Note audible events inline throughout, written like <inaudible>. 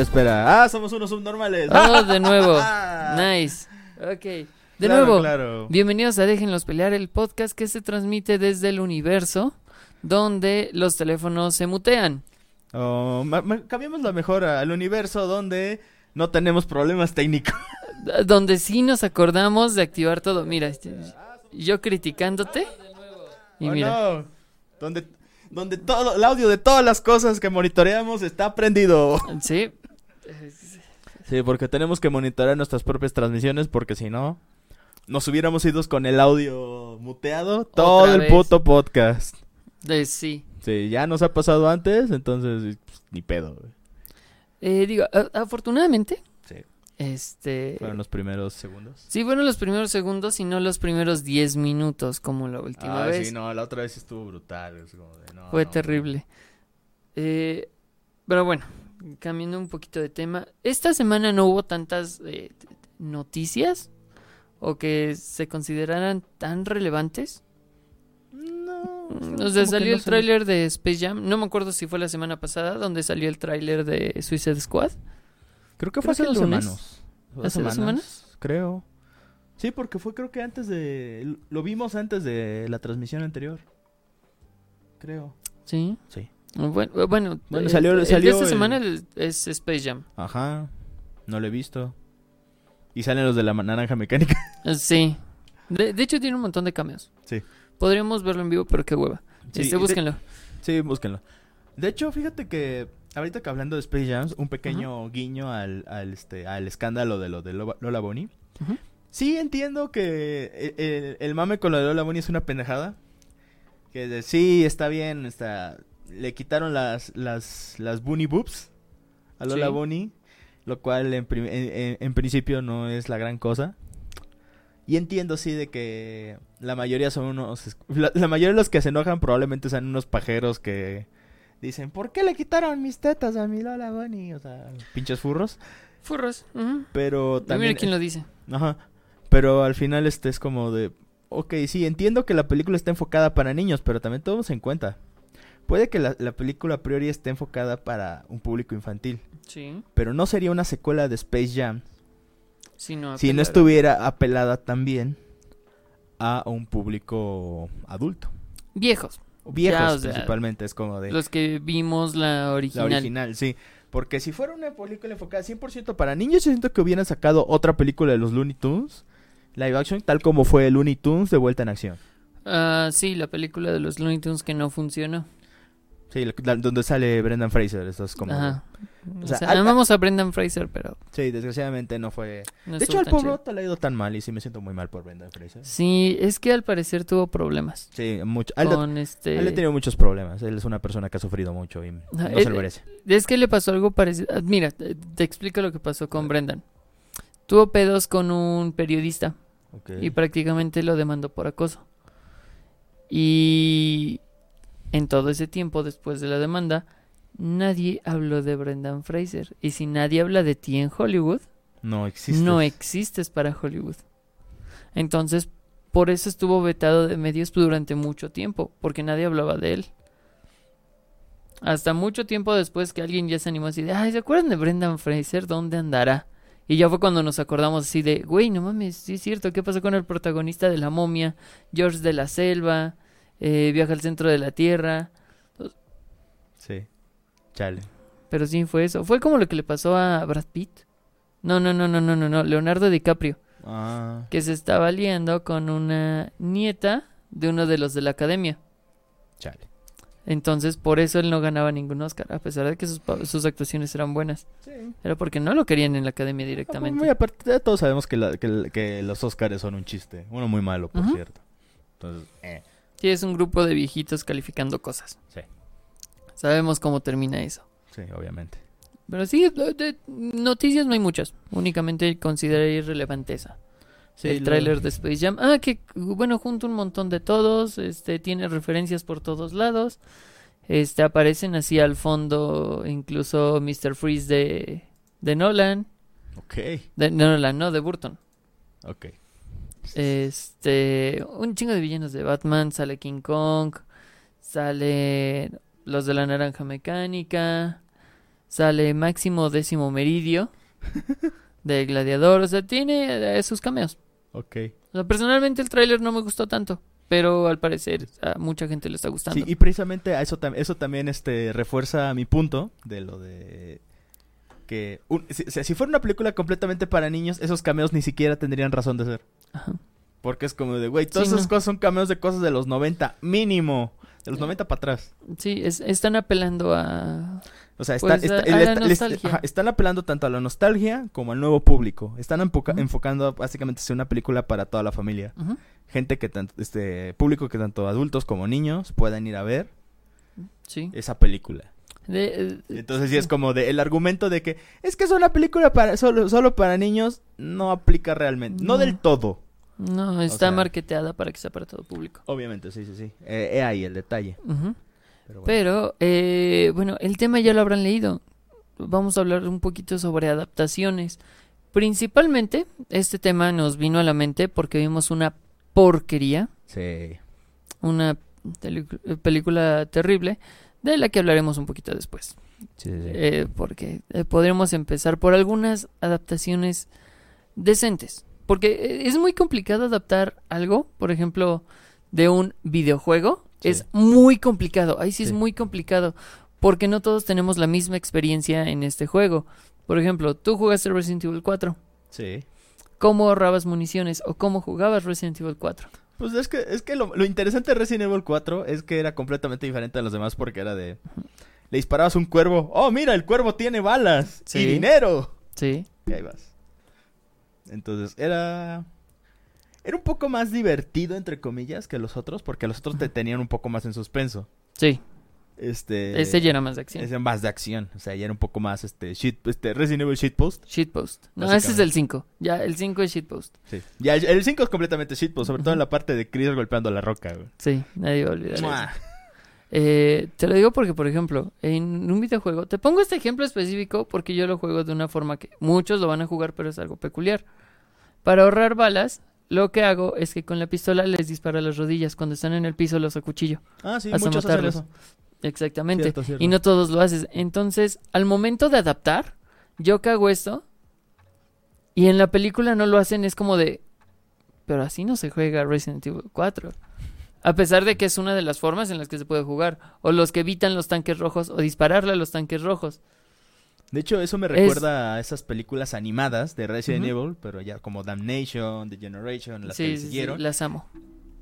espera. Ah, somos unos subnormales. Oh, de nuevo. <laughs> Nice. Ok. De Claro, nuevo. Claro. Bienvenidos a Déjenlos Pelear, el podcast que se transmite desde el universo donde los teléfonos se mutean. Oh, ma- cambiémoslo mejor al universo donde no tenemos problemas técnicos. <laughs> Donde sí nos acordamos de activar todo. Mira, este, yo criticándote. Y Oh, mira. no. Donde, donde todo el audio de todas las cosas que monitoreamos está prendido. Sí. Sí, porque tenemos que monitorear nuestras propias transmisiones porque si no, nos hubiéramos ido con el audio muteado todo el vez. puto podcast. Eh, sí. Sí, ya nos ha pasado antes, entonces pues, ni pedo. Eh, digo, afortunadamente. Sí. Este. Fueron los primeros segundos. Sí, fueron los primeros segundos y no los primeros 10 minutos como la última Ah, vez. sí, no, la otra vez estuvo brutal. es como de, no, Fue no, terrible. Eh, pero bueno, cambiando un poquito de tema. Esta semana no hubo tantas eh, noticias o que se consideraran tan relevantes. No. Mm, O sea, salió no el tráiler de Space Jam. No me acuerdo si fue la semana pasada donde salió el tráiler de Suicide Squad. Creo que creo fue hace que el dos lunes. semanas. ¿Hace dos semanas? Creo. Sí, porque fue creo que antes de... Lo vimos antes de la transmisión anterior. Creo. Sí. Sí. Bueno, bueno, Bueno, eh, salió- el de salió esta el- semana es Space Jam. Ajá. No lo he visto. Y salen los de la naranja mecánica. Eh, Sí. De, de hecho tiene un montón de cameos. Sí. Podríamos verlo en vivo, pero qué hueva. Sí, este, de- búsquenlo. Sí, búsquenlo. De hecho, fíjate que ahorita que hablando de Space Jams, un pequeño guiño al, al, este, al escándalo de lo de Lola Bonnie. Sí, entiendo que el, el- el mame con lo de Lola Bonnie es una pendejada. Que de- sí, está bien, está... Le quitaron las, las, las Bunny Boobs a Lola Sí. Bonnie, lo cual en, en- en- en principio no es la gran cosa. Y entiendo, sí, de que la mayoría son unos... La, la mayoría de los que se enojan probablemente sean unos pajeros que dicen, ¿por qué le quitaron mis tetas a mi Lola Bunny? O sea, pinches furros. Furros. ujú. Pero también... Mira quién lo dice. Ajá. Pero al final este es como de... Ok, sí, entiendo que la película está enfocada para niños, pero también tomemos en cuenta. Puede que la, la película a priori esté enfocada para un público infantil, Sí. pero no sería una secuela de Space Jam Si no, si no estuviera apelada también a un público adulto. Viejos. Viejos Ya, o sea, principalmente, es como de... Los que vimos la La original. original, sí. Porque si fuera una película enfocada 100% para niños, yo siento que hubieran sacado otra película de los Looney Tunes, live action, tal como fue Looney Tunes de vuelta en acción. Ah, sí, la película de los Looney Tunes que no funcionó. Sí, la- donde sale Brendan Fraser, eso es como... Ajá. O O sea, al- amamos a Brendan Fraser, pero Sí, desgraciadamente no fue... no de hecho, al pobre vato le ha ido tan mal y sí me siento muy mal por Brendan Fraser. Sí, es que al parecer tuvo problemas. Sí, mucho. A él, le- Con este... ha tenido muchos problemas. Él es una persona que ha sufrido mucho y no se lo merece. Es que le pasó algo parecido. ah, Mira, te, te explico lo que pasó con Brendan. Tuvo pedos con un periodista y prácticamente lo demandó por acoso. Y en todo ese tiempo después de la demanda, nadie habló de Brendan Fraser. Y si nadie habla de ti en Hollywood, No existe. no existes para Hollywood. Entonces, por eso estuvo vetado de medios durante mucho tiempo, porque nadie hablaba de él. Hasta mucho tiempo después que alguien ya se animó así de, ay, ¿se acuerdan de Brendan Fraser? ¿Dónde andará? Y ya fue cuando nos acordamos así de, güey, no mames, sí es cierto, ¿qué pasó con el protagonista de La momia? George de la Selva, eh, Viaja al centro de la Tierra. Sí. Chale. Pero sí fue eso. Fue como lo que le pasó a Brad Pitt. No, no, no, no, no, no, no, Leonardo DiCaprio. Ah. que se estaba liando con una nieta de uno de los de la academia. Chale. Entonces, por eso él no ganaba ningún Oscar, a pesar de que sus, sus actuaciones eran buenas. Sí. Era porque no lo querían en la academia Muy directamente. aparte, ya todos sabemos que, la- que los Oscars son un chiste. Uno muy malo, por cierto. Entonces, eh. Sí, es un grupo de viejitos calificando cosas. Sí. Sabemos cómo termina eso. Sí, obviamente. Pero sí, de- noticias no hay muchas. Únicamente consideré irrelevante esa. Sí, el lo- tráiler de Space Jam. Ah, que bueno, junto un montón de todos, este tiene referencias por todos lados. Este aparecen así al fondo incluso Mr. Freeze de de Nolan, Ok, de Nolan, no, de Burton. ok. Este, un chingo de villanos de Batman, sale King Kong, sale los de la naranja mecánica, Sale Máximo Décimo Meridio <laughs> de Gladiador. O sea, tiene eh, sus cameos. Ok. O sea, personalmente el tráiler no me gustó tanto. Pero al parecer a mucha gente le está gustando. Sí, y precisamente a eso, tam- eso también este, refuerza mi punto de lo de que un- si, fuera una película completamente para niños, esos cameos ni siquiera tendrían razón de ser. Ajá. Porque es como de, güey, todas Sí, esas no. cosas son cameos de cosas de los 90, mínimo. De los 90 para atrás. Sí, es- están apelando a... O sea, Pues, a- está- a la el- el- nostalgia. ajá, están apelando tanto a la nostalgia como al nuevo público. Están enfocando básicamente ser una película para toda la familia. Gente que tanto, este público que tanto adultos como niños puedan ir a ver Sí. esa película. De- eh, Entonces sí es como de el argumento de que es que es una película para solo, solo para niños no aplica realmente, no, No. del todo. No, está sea- marketeada para que sea para todo público. Obviamente, sí, sí, sí. Eh, he ahí el detalle. Ujú. Pero bueno. Pero, eh, bueno, el tema ya lo habrán leído. Vamos a hablar un poquito sobre adaptaciones. Principalmente, este tema nos vino a la mente porque vimos una porquería, Sí. una tele- película terrible, de la que hablaremos un poquito después. Sí, sí, sí. Eh, porque eh, podremos empezar por algunas adaptaciones decentes. Porque eh, es muy complicado adaptar algo, por ejemplo, de un videojuego. Sí. Es muy complicado. Ahí sí, es muy complicado. Porque no todos tenemos la misma experiencia en este juego. Por ejemplo, tú jugaste Resident Evil 4. Sí. ¿Cómo ahorrabas municiones? ¿O cómo jugabas Resident Evil 4? Pues es que, es que lo, lo interesante de Resident Evil 4 es que era completamente diferente a los demás porque era de... Le disparabas un cuervo. Oh, mira, el cuervo tiene balas Sí. y dinero. Sí. Y ahí vas. Entonces, era... Era un poco más divertido, entre comillas, que los otros, porque los otros te tenían un poco más en suspenso. Sí. Este... Ese ya era más de acción. Ese más de acción. O sea, ya era un poco más, este, shit, este, Resident Evil Shitpost. Shitpost. No, ese es el 5. Ya, el 5 es Shitpost. Sí. Ya, el 5 es completamente shitpost, sobre todo en la parte de Chris golpeando la roca, güey. Sí, nadie va a olvidar. Eh, te lo digo porque, por ejemplo, en un videojuego, te pongo este ejemplo específico porque yo lo juego de una forma que muchos lo van a jugar, pero es algo peculiar. Para ahorrar balas, lo que hago es que con la pistola les disparo a las rodillas. Cuando están en el piso los acuchillo. Ah, sí, Hasta muchos hacen eso. Exactamente. Cierto, cierto. Y no todos lo haces. Entonces, al momento de adaptar, yo que hago esto y en la película no lo hacen, es como de... Pero así no se juega Resident Evil 4. A pesar de que es una de las formas en las que se puede jugar. O los que evitan los tanques rojos o dispararle a los tanques rojos. De hecho, eso me Es- recuerda a esas películas animadas de Resident. Evil, pero ya como Damnation, The Generation, las que sí, le sí, sí, siguieron. las amo.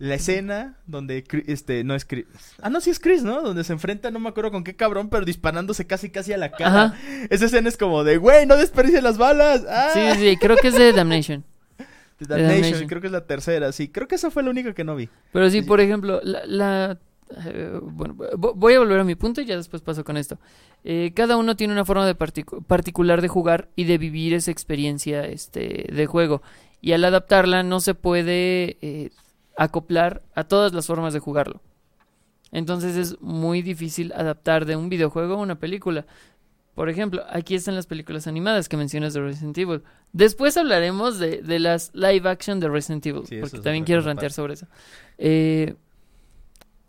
La escena donde, Cri- este, no es Chris. Ah, no, sí es Chris, ¿no? Donde se enfrenta, no me acuerdo con qué cabrón, pero disparándose casi, casi a la cara. Ajá. Esa escena es como de, güey, no desperdicies las balas. ¡Ah! Sí, sí, sí, creo que es de Damnation. The <laughs> de Damnation, Damnation. creo que es la tercera, sí. Creo que esa fue la única que no vi. Pero sí, Sí. por ejemplo, la... la- eh, bueno, vo- voy a volver a mi punto y ya después paso con esto. Eh, cada uno tiene una forma de particu- particular de jugar y de vivir esa experiencia este, de juego. Y al adaptarla no se puede eh, acoplar a todas las formas de jugarlo. Entonces es muy difícil adaptar de un videojuego a una película. Por ejemplo, aquí están las películas animadas que mencionas de Resident Evil. Después hablaremos de, de las live action de Resident Evil, Sí, porque también quiero rantear sobre eso. Eh,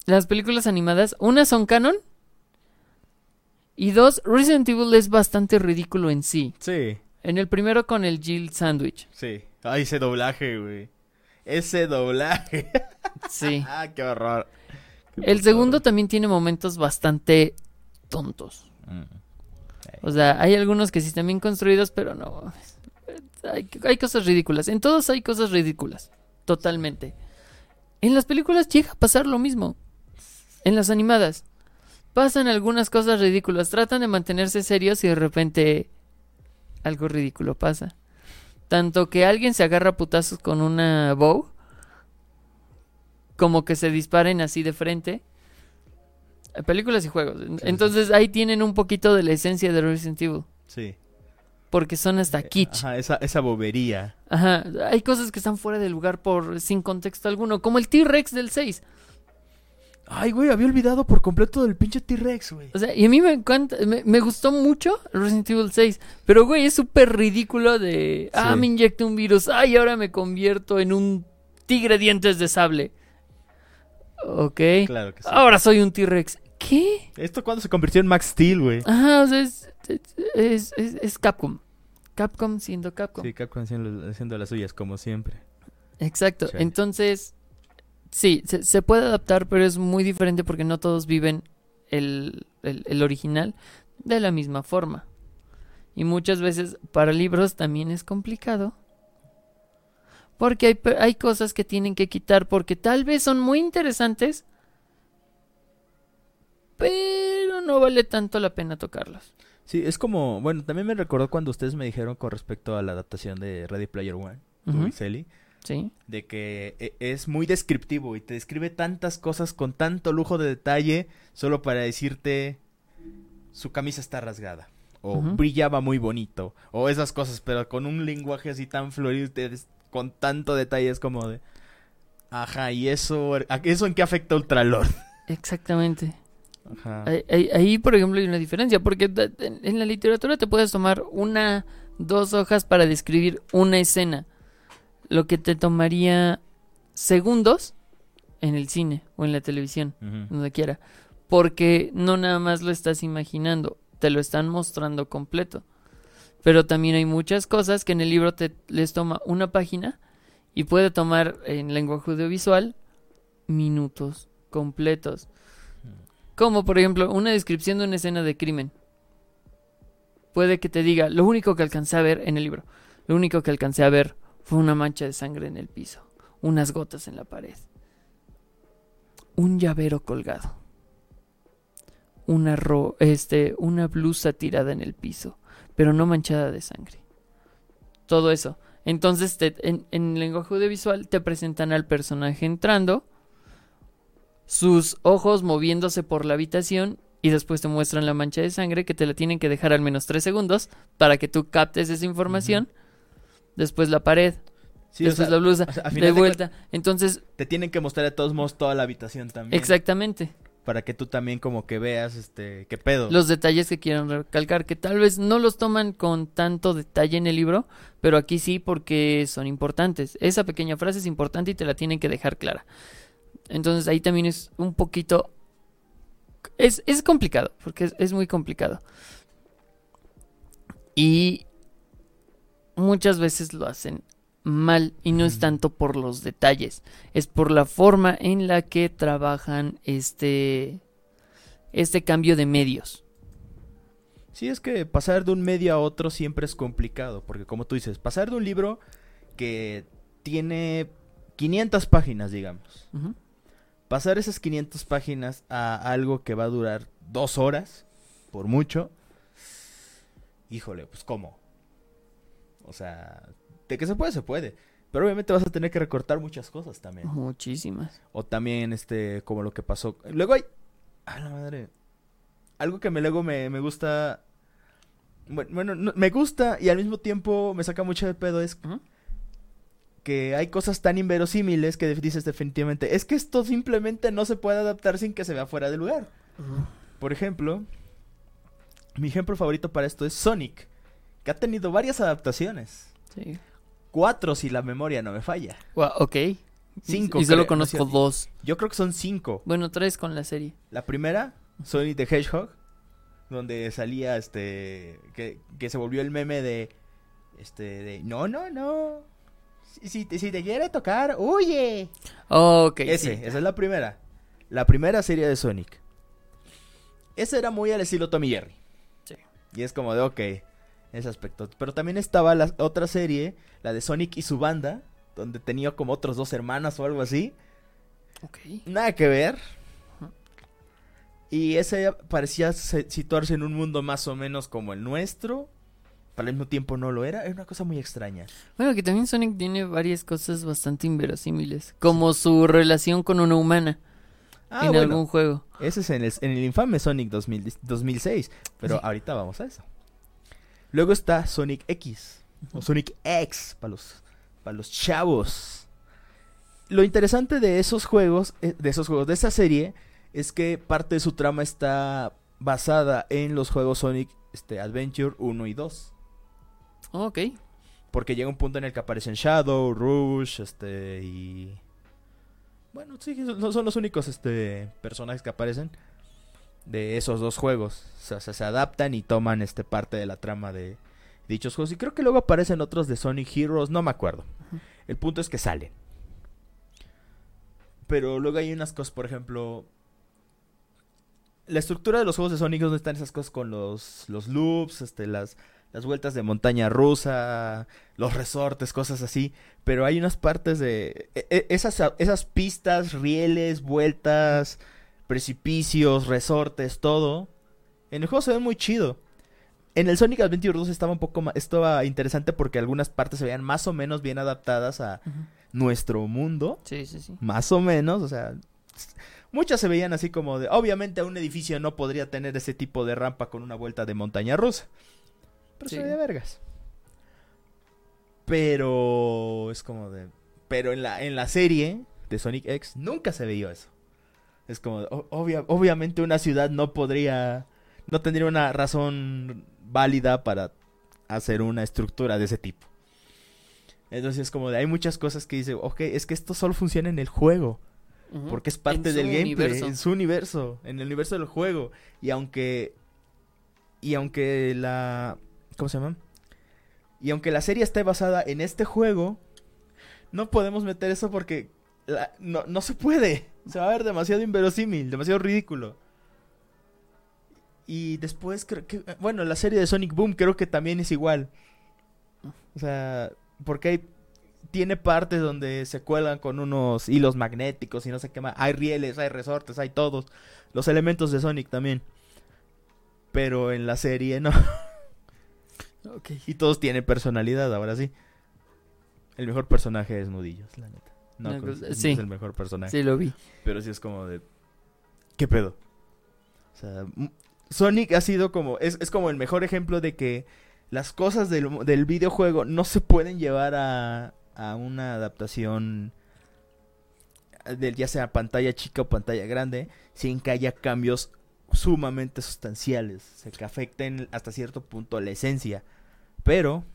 las películas animadas, una son canon y dos, Resident Evil es bastante ridículo en sí. Sí, En el primero con el Jill Sandwich. sí. Ay, ese doblaje, güey. Ese doblaje. <laughs> Sí. ah, qué horror. Qué El segundo horror. también tiene momentos bastante tontos. Mm. O sea, hay algunos que sí están bien construidos, pero no. Hay, hay cosas ridículas. En todos hay cosas ridículas. Totalmente. En las películas llega a pasar lo mismo. En las animadas. Pasan algunas cosas ridículas. Tratan de mantenerse serios y de repente algo ridículo pasa. Tanto que alguien se agarra a putazos con una bow. Como que se disparen así de frente. Eh, Películas y juegos. Entonces ahí tienen un poquito de la esencia de Resident Evil. Sí. Porque son hasta kitsch. Ajá, esa, esa bobería. Ajá. Hay cosas que están fuera de lugar por sin contexto alguno. Como el T-Rex del 6. Ay, güey, había olvidado por completo del pinche T-Rex, güey. O sea, y a mí me encanta, me, me gustó mucho Resident Evil 6. Pero, güey, es súper ridículo de... Ah, Sí. me inyecté un virus. Ay, ahora me convierto en un tigre dientes de sable. Ok. Claro que sí. Ahora soy un T-Rex. ¿Qué? ¿Esto cuándo se convirtió en Max Steel, güey? Ajá, o sea, es, es, es- es Capcom. Capcom siendo Capcom. Sí, Capcom haciendo, haciendo las suyas, como siempre. Exacto. Entonces, sí, se, se puede adaptar, pero es muy diferente porque no todos viven el, el- el original de la misma forma. Y muchas veces para libros también es complicado. Porque hay, hay cosas que tienen que quitar porque tal vez son muy interesantes, pero no vale tanto la pena tocarlos. Sí, es como, bueno, también me recordó cuando ustedes me dijeron con respecto a la adaptación de Ready Player One, tú y Sí. de que e- es muy descriptivo y te describe tantas cosas con tanto lujo de detalle solo para decirte su camisa está rasgada o brillaba muy bonito o esas cosas, pero con un lenguaje así tan florido, con tanto detalle es como de ajá, y eso ¿a- eso en qué afecta Ultralord? Exactamente. Ajá. Ahí, ahí- por ejemplo, hay una diferencia, porque en la literatura te puedes tomar una, dos hojas para describir una escena, lo que te tomaría segundos en el cine o en la televisión, donde quiera, porque no nada más lo estás imaginando, te lo están mostrando completo. Pero también hay muchas cosas que en el libro te les toma una página y puede tomar en lenguaje audiovisual minutos completos. Como por ejemplo una descripción de una escena de crimen. Puede que te diga, lo único que alcancé a ver en el libro, lo único que alcancé a ver fue una mancha de sangre en el piso, unas gotas en la pared, un llavero colgado, una, este, una blusa tirada en el piso, pero no manchada de sangre. Todo eso. Entonces en, en lenguaje audiovisual te presentan al personaje entrando, sus ojos moviéndose por la habitación y después te muestran la mancha de sangre que te la tienen que dejar al menos tres segundos para que tú captes esa información. Después la pared, Sí, o después sea, la blusa, o sea, a de vuelta. Entonces, te tienen que mostrar de todos modos toda la habitación también. exactamente, Para que tú también como que veas este qué pedo. los detalles que quieren recalcar, que tal vez no los toman con tanto detalle en el libro, pero aquí sí porque son importantes. Esa pequeña frase es importante y te la tienen que dejar clara. Entonces ahí también es un poquito... Es, es complicado, porque es, es muy complicado. Y muchas veces lo hacen mal y no es tanto por los detalles, es por la forma en la que trabajan este este cambio de medios. Sí, es que pasar de un medio a otro siempre es complicado, porque como tú dices, pasar de un libro que tiene 500 páginas, digamos, pasar esas 500 páginas a algo que va a durar dos horas, por mucho, híjole, pues cómo. O sea, de que se puede, se puede. Pero obviamente vas a tener que recortar muchas cosas también. Muchísimas. O también, este, como lo que pasó. Luego hay. A la madre. Algo que me luego me, me gusta. Bueno, no- me gusta y al mismo tiempo me saca mucho de pedo. Es que hay cosas tan inverosímiles que dices definitivamente. Es que esto simplemente no se puede adaptar sin que se vea fuera de lugar. Por ejemplo, mi ejemplo favorito para esto es Sonic. Que ha tenido varias adaptaciones. Sí. Cuatro si la memoria no me falla. Guau, ok. Cinco, Y solo creo, conozco dos. Yo creo que son cinco. Bueno, tres con la serie. La primera, Sonic the Hedgehog, donde salía este que, que se volvió el meme de este de no, no, no. Si, si te, si te quiere tocar, huye. Ok, Ese, sí. esa es la primera. La primera serie de Sonic. Ese era muy al estilo Tommy Jerry. Sí. Y es como de ok, ese aspecto. Pero también estaba la otra serie, la de Sonic y su banda, donde tenía como otros dos hermanas o algo así. Ok. Nada que ver. Y ese parecía se- situarse en un mundo más o menos como el nuestro. Pero al mismo tiempo no lo era. Era una cosa muy extraña. Bueno, que también Sonic tiene varias cosas bastante inverosímiles. Como su relación con una humana Ah, en bueno. algún juego. Ese es en el, en el infame Sonic 2000 2006. Pero Sí. ahorita vamos a eso. Luego está Sonic X. O Sonic X para los, para los chavos. Lo interesante de esos juegos, eh, de esos juegos, de esa serie, es que parte de su trama está basada en los juegos Sonic este, Adventure 1 y 2. Ok. Porque llega un punto en el que aparecen Shadow, Rush, este y... Bueno, sí, son son los únicos este, personajes que aparecen. De esos dos juegos. O sea, se adaptan y toman este parte de la trama de dichos juegos. Y creo que luego aparecen otros de Sonic Heroes, no me acuerdo. El punto es que salen. Pero luego hay unas cosas, por ejemplo. La estructura de los juegos de Sonic donde están esas cosas con los, los loops, este, las, las vueltas de montaña rusa, los resortes, cosas así. Pero hay unas partes de. e- e- esas, esas pistas, rieles, vueltas, precipicios, resortes, todo. En el juego se ve muy chido. En el Sonic Adventure 2 estaba un poco más. Estaba interesante porque algunas partes se veían más o menos bien adaptadas a nuestro mundo. Sí, sí, sí. Más o menos, o sea. Muchas se veían así como de. Obviamente, un edificio no podría tener ese tipo de rampa con una vuelta de montaña rusa. Pero Sí. se veía vergas. Pero. Es como de. Pero en la, en la serie de Sonic X nunca se veía eso. Es como. obvia- obviamente, una ciudad no podría. No tendría una razón válida para hacer una estructura de ese tipo. Entonces es como de hay muchas cosas que dice, ok, es que esto solo funciona en el juego, porque es parte del gameplay, universo. en su universo, en el universo del juego. Y aunque y aunque la ¿cómo se llama? Y aunque la serie esté basada en este juego, no podemos meter eso porque la- no, no se puede. Se va a ver demasiado inverosímil, demasiado ridículo. Y después creo que bueno, la serie de Sonic Boom creo que también es igual. O sea, porque hay tiene partes donde se cuelgan con unos hilos magnéticos y no sé qué más. Hay rieles, hay resortes, hay todos. Los elementos de Sonic también. Pero en la serie no. Ok. Y todos tienen personalidad, ahora sí. El mejor personaje es Nudillos, la neta. No, es, sí. es el mejor personaje. Sí, lo vi. Pero sí es como de. ¿Qué pedo? O sea, Sonic ha sido como. Es, es como el mejor ejemplo de que las cosas del, del videojuego no se pueden llevar a, a una adaptación. Del, ya sea pantalla chica o pantalla grande, sin que haya cambios sumamente sustanciales. O sea, que afecten hasta cierto punto la esencia. Pero.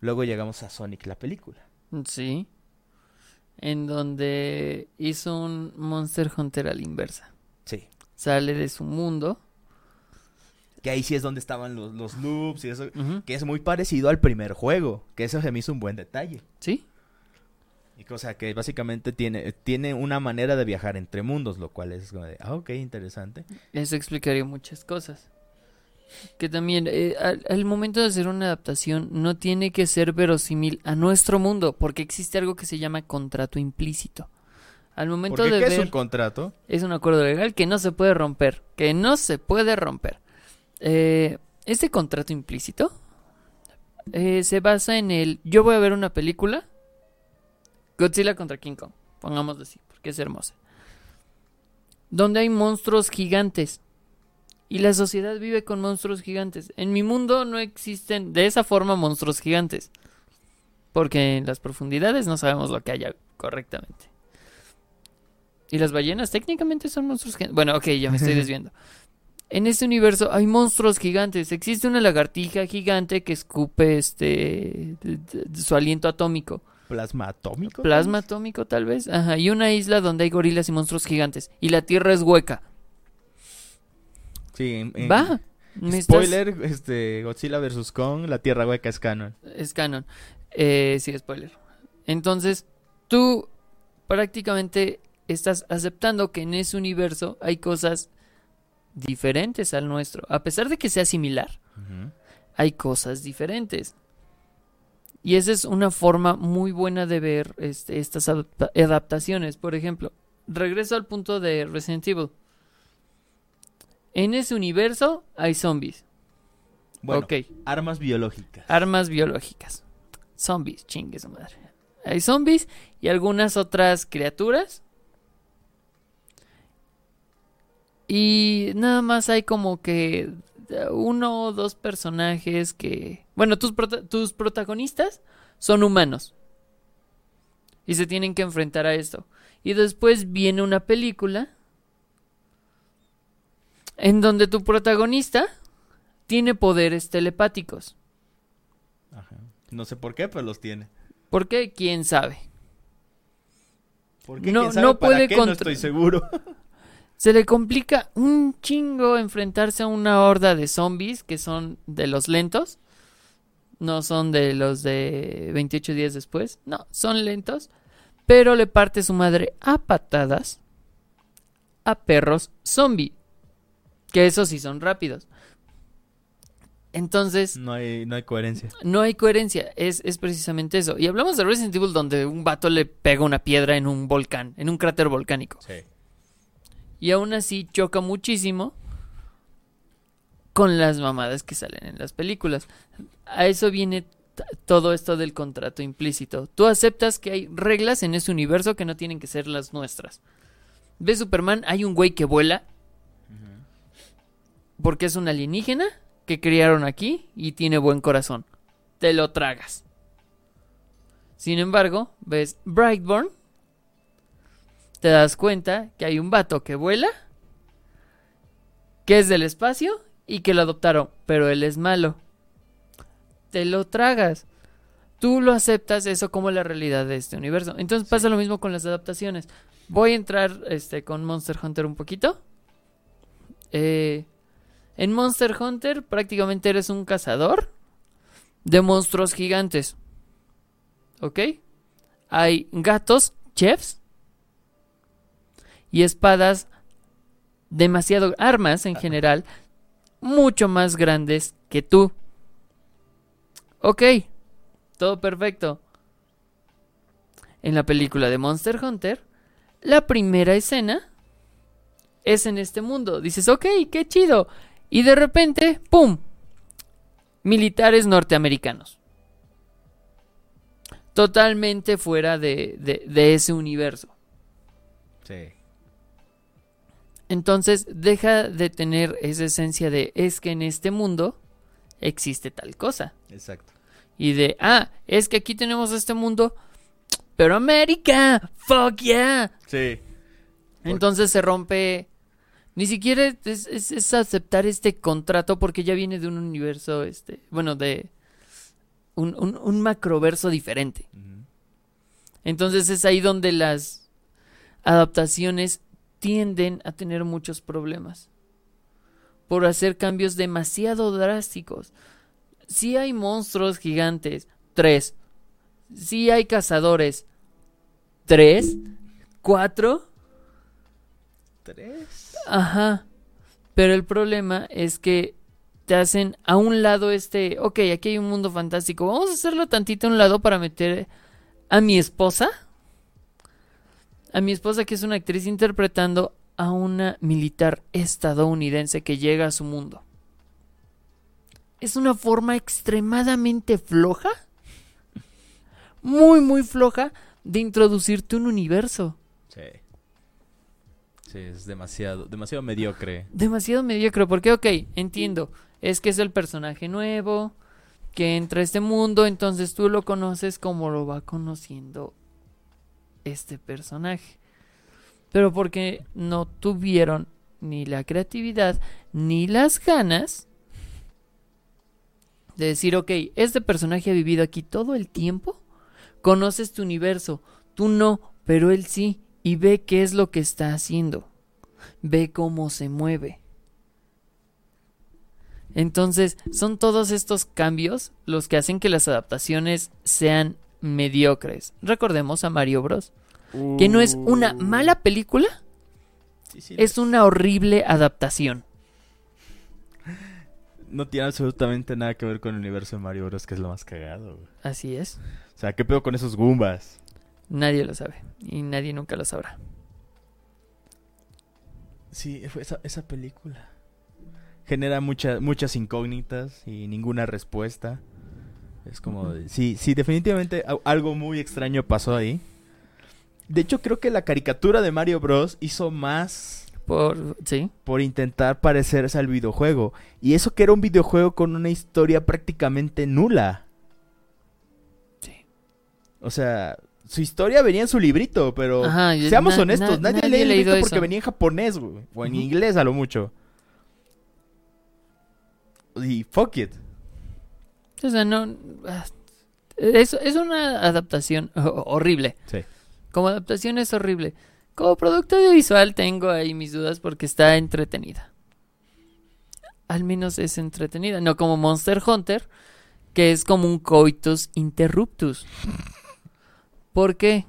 Luego llegamos a Sonic la película. Sí. En donde hizo un Monster Hunter a la inversa. Sí. Sale de su mundo. Que ahí sí es donde estaban los, los loops y eso. Que es muy parecido al primer juego. Que eso se me hizo un buen detalle. Sí. Y o sea, que básicamente tiene, tiene una manera de viajar entre mundos, lo cual es como de, ah, ok, interesante. Eso explicaría muchas cosas. Que también, eh, al, al momento de hacer una adaptación, no tiene que ser verosímil a nuestro mundo, porque existe algo que se llama contrato implícito. Al momento Porque de ¿qué ver, es un contrato? es un acuerdo legal que no se puede romper, que no se puede romper. Eh, este contrato implícito eh, se basa en el, yo voy a ver una película, Godzilla contra King Kong, pongámoslo así, porque es hermosa, donde hay monstruos gigantes. Y la sociedad vive con monstruos gigantes. En mi mundo no existen de esa forma monstruos gigantes. Porque en las profundidades no sabemos lo que haya correctamente. Y las ballenas técnicamente son monstruos gigantes. Bueno, ok, ya me estoy <laughs> desviando. En este universo hay monstruos gigantes. Existe una lagartija gigante que escupe este su aliento atómico. ¿Plasma atómico? Plasma atómico tal vez. Ajá, y una isla donde hay gorilas y monstruos gigantes. Y la Tierra es hueca. Sí, en- en- Va. estás- Spoiler, este, Godzilla vs. Kong, la Tierra Hueca es canon. Es canon. Eh, sí, spoiler. Entonces, tú prácticamente estás aceptando que en ese universo hay cosas diferentes al nuestro. A pesar de que sea similar, hay cosas diferentes. Y esa es una forma muy buena de ver este, estas adapta- adaptaciones. Por ejemplo, regreso al punto de Resident Evil. En ese universo hay zombies. Bueno, armas biológicas. Armas biológicas. Zombies, chingue su madre. Hay zombies y algunas otras criaturas. Y nada más hay como que uno o dos personajes que... Bueno, tus, prota- tus protagonistas son humanos. Y se tienen que enfrentar a esto. Y después viene una película en donde tu protagonista tiene poderes telepáticos. Ajá. No sé por qué, pero los tiene. ¿Por qué? ¿Quién sabe? ¿Por qué? No- ¿Quién sabe no para puede qué? No estoy seguro. <laughs> Se le complica un chingo enfrentarse a una horda de zombies que son de los lentos. No son de los de 28 días después. No, son lentos. Pero le parte su madre a patadas a perros zombie. Que esos sí son rápidos. Entonces, No hay, no hay coherencia. no hay coherencia, es, es precisamente eso. Y hablamos de Resident Evil donde un vato le pega una piedra en un volcán, en un cráter volcánico. Sí. Y aún así choca muchísimo con las mamadas que salen en las películas. A eso viene todo esto del contrato implícito. Tú aceptas que hay reglas en ese universo que no tienen que ser las nuestras. ¿Ves Superman? Hay un güey que vuela porque es un alienígena que criaron aquí y tiene buen corazón. Te lo tragas. Sin embargo, ves Brightburn, te das cuenta que hay un vato que vuela, que es del espacio y que lo adoptaron, pero él es malo. Te lo tragas. Tú lo aceptas eso como la realidad de este universo. Entonces pasa lo mismo con las adaptaciones. Voy a entrar este, con Monster Hunter un poquito. Eh, en Monster Hunter prácticamente eres un cazador de monstruos gigantes. ¿Ok? Hay gatos, chefs y espadas demasiado armas en general mucho más grandes que tú. Ok, todo perfecto. En la película de Monster Hunter, la primera escena es en este mundo. Dices, ok, qué chido. Y de repente, ¡pum! Militares norteamericanos. Totalmente fuera de, de- de ese universo. Sí. Entonces deja de tener esa esencia de es que en este mundo existe tal cosa. Exacto. Y de, ah, es que aquí tenemos este mundo, pero América, fuck yeah. Sí. Entonces se rompe. Ni siquiera es, es- es aceptar este contrato porque ya viene de un universo, este, bueno, de un, un, un macroverso diferente. Entonces es ahí donde las adaptaciones tienden a tener muchos problemas. Por hacer cambios demasiado drásticos. Si hay monstruos gigantes, tres. Si hay cazadores, tres. Cuatro. Tres. Ajá. Pero el problema es que te hacen a un lado este, ok, aquí hay un mundo fantástico, vamos a hacerlo tantito a un lado para meter a mi esposa. A mi esposa que es una actriz interpretando a una militar estadounidense que llega a su mundo. Es una forma extremadamente floja. Muy, muy floja de introducirte un universo. Sí. Es demasiado, demasiado mediocre. demasiado mediocre. Porque, ok, entiendo. Es que es el personaje nuevo que entra a este mundo. Entonces tú lo conoces como lo va conociendo este personaje. Pero porque no tuvieron ni la creatividad ni las ganas de decir, ok, este personaje ha vivido aquí todo el tiempo. Conoces tu universo. Tú no, pero él sí. Y ve qué es lo que está haciendo ve cómo se mueve. Entonces, son todos estos cambios los que hacen que las adaptaciones sean mediocres. Recordemos a Mario Bros. Que no es una mala película, Sí, sí, es una horrible adaptación. No tiene absolutamente nada que ver con el universo de Mario Bros, que es lo más cagado. güey. Así es. O sea, ¿qué pedo con esos Goombas? Nadie lo sabe. Y nadie nunca lo sabrá. Sí, fue esa, esa película. Genera muchas muchas incógnitas y ninguna respuesta. Es como, Ujú. de- sí, sí, definitivamente algo muy extraño pasó ahí. De hecho, creo que la caricatura de Mario Bros hizo más Por. Sí. por intentar parecerse al videojuego. Y eso que era un videojuego con una historia prácticamente nula. Sí. O sea, su historia venía en su librito, pero Ajá, seamos na- honestos, na- nadie, nadie el librito porque eso. venía en japonés, güey, o en inglés a lo mucho. Y fuck it. O sea, no. ah, Es, es una adaptación ho- <laughs> horrible. Sí. Como adaptación es horrible. Como producto audiovisual tengo ahí mis dudas porque está entretenida. Al menos es entretenida, no como Monster Hunter, que es como un coitus interruptus. ¿Por qué?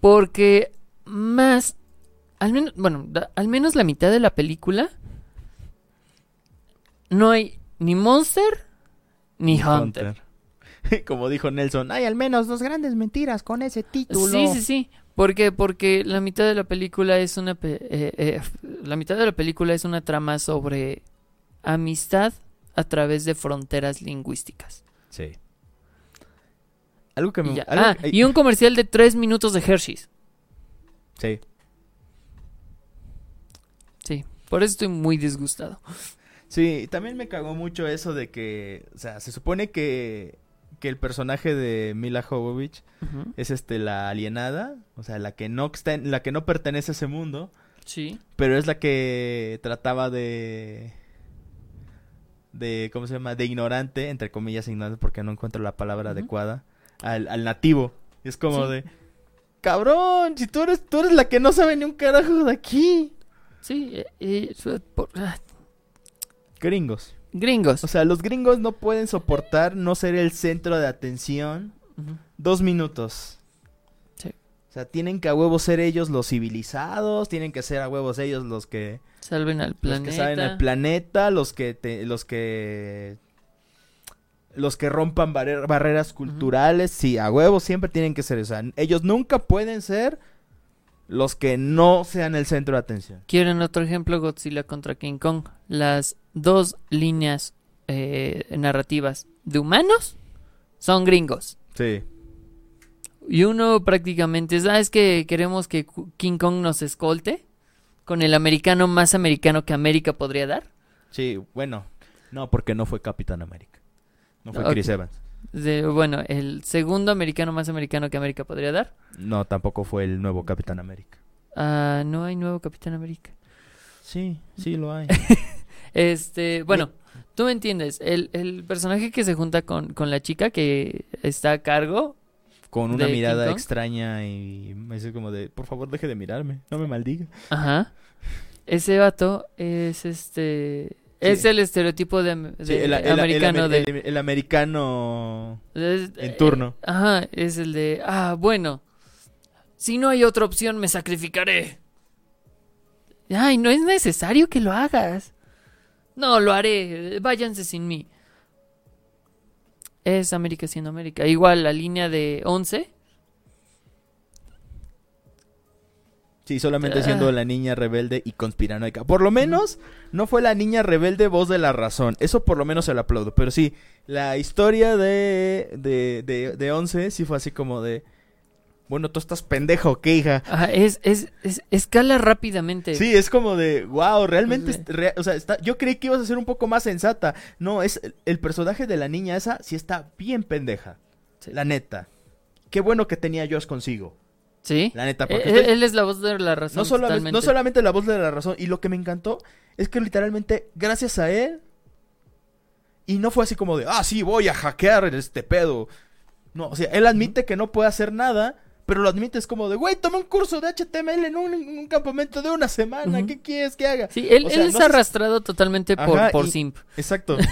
Porque más, al menos, bueno, da- al menos la mitad de la película no hay ni Monster ni Hunter. <laughs> Como dijo Nelson, hay al menos dos grandes mentiras con ese título. Sí, sí, sí. ¿Por qué? Porque la mitad de la película es una pe- eh, eh, la mitad de la película es una trama sobre amistad a través de fronteras lingüísticas. Sí. Algo que me... Y, algo Ah, y un comercial de tres minutos de Hershey's. Sí. Sí, por eso estoy muy disgustado. Sí, también me cagó mucho eso de que, o sea, se supone que, que el personaje de Mila Jovovich es este la alienada, o sea, la que no está en- la que no pertenece a ese mundo, Sí. pero es la que trataba de de ¿cómo se llama? de ignorante, entre comillas ignorante porque no encuentro la palabra adecuada, al, al nativo. Es como Sí. de cabrón, si tú eres tú eres la que no sabe ni un carajo de aquí. Sí, eh, eh, por- ah, Gringos. gringos. O sea, los gringos no pueden soportar no ser el centro de atención dos minutos. Sí. O sea, tienen que a huevos ser ellos los civilizados, tienen que ser a huevos ellos los que, Salven al los planeta. que saben el planeta, los que te- los que los que rompan barrer- barreras culturales, sí, a huevos siempre tienen que ser, o sea, ellos nunca pueden ser los que no sean el centro de atención. ¿Quieren otro ejemplo? Godzilla contra King Kong. Las dos líneas eh, narrativas de humanos son gringos. Sí. Y uno prácticamente es, ah, es que queremos que King Kong nos escolte con el americano más americano que América podría dar. Sí, bueno, no porque no fue Capitán América. No fue. Chris Evans. De- bueno, el segundo americano más americano que América podría dar. No, tampoco fue el nuevo Capitán América. Ah, no hay nuevo Capitán América. Sí, sí lo hay. <laughs> Este, bueno, tú me entiendes. El, el personaje que se junta con, con la chica que está a cargo. Con una ¿De mirada extraña y me dice como de, por favor, deje de mirarme, no me maldiga. Ajá. <laughs> Ese vato es este. Es el estereotipo de, Sí, el, americano el- de. el- americano es- en eh, turno. Ajá, es el de. Ah, bueno. Si no hay otra opción, me sacrificaré. Ay, no es necesario que lo hagas. No, lo haré. Váyanse sin mí. Es América siendo América. Igual la línea de 11. Sí, solamente Ah. siendo la niña rebelde y conspiranoica. Por lo menos no fue la niña rebelde voz de la razón. Eso por lo menos se lo aplaudo. Pero sí, la historia de, de, de, de Once sí fue así como de... Bueno, tú estás pendejo, ¿qué hija? Ajá, es, es, es- escala rápidamente. Sí, es como de, wow, realmente, Pues, o sea, está, yo creí que ibas a ser un poco más sensata. No, es el, personaje de la niña esa sí está bien pendeja. Sí. La neta. Qué bueno que tenía Josh consigo. Sí. La neta, Eh, porque él, usted- él es la voz de la razón. no, solamente, totalmente. no solamente la voz de la razón, y lo que me encantó es que literalmente, gracias a él, y no fue así como de, ah, sí, voy a hackear este pedo. No, o sea, él admite que no puede hacer nada, pero lo admite es como de, güey, tomé un curso de HTML en un, en un campamento de una semana. ¿qué quieres que haga? Sí, él, O sea, él no se ha sé- arrastrado totalmente por, Ajá, por y- simp. Exacto. <laughs>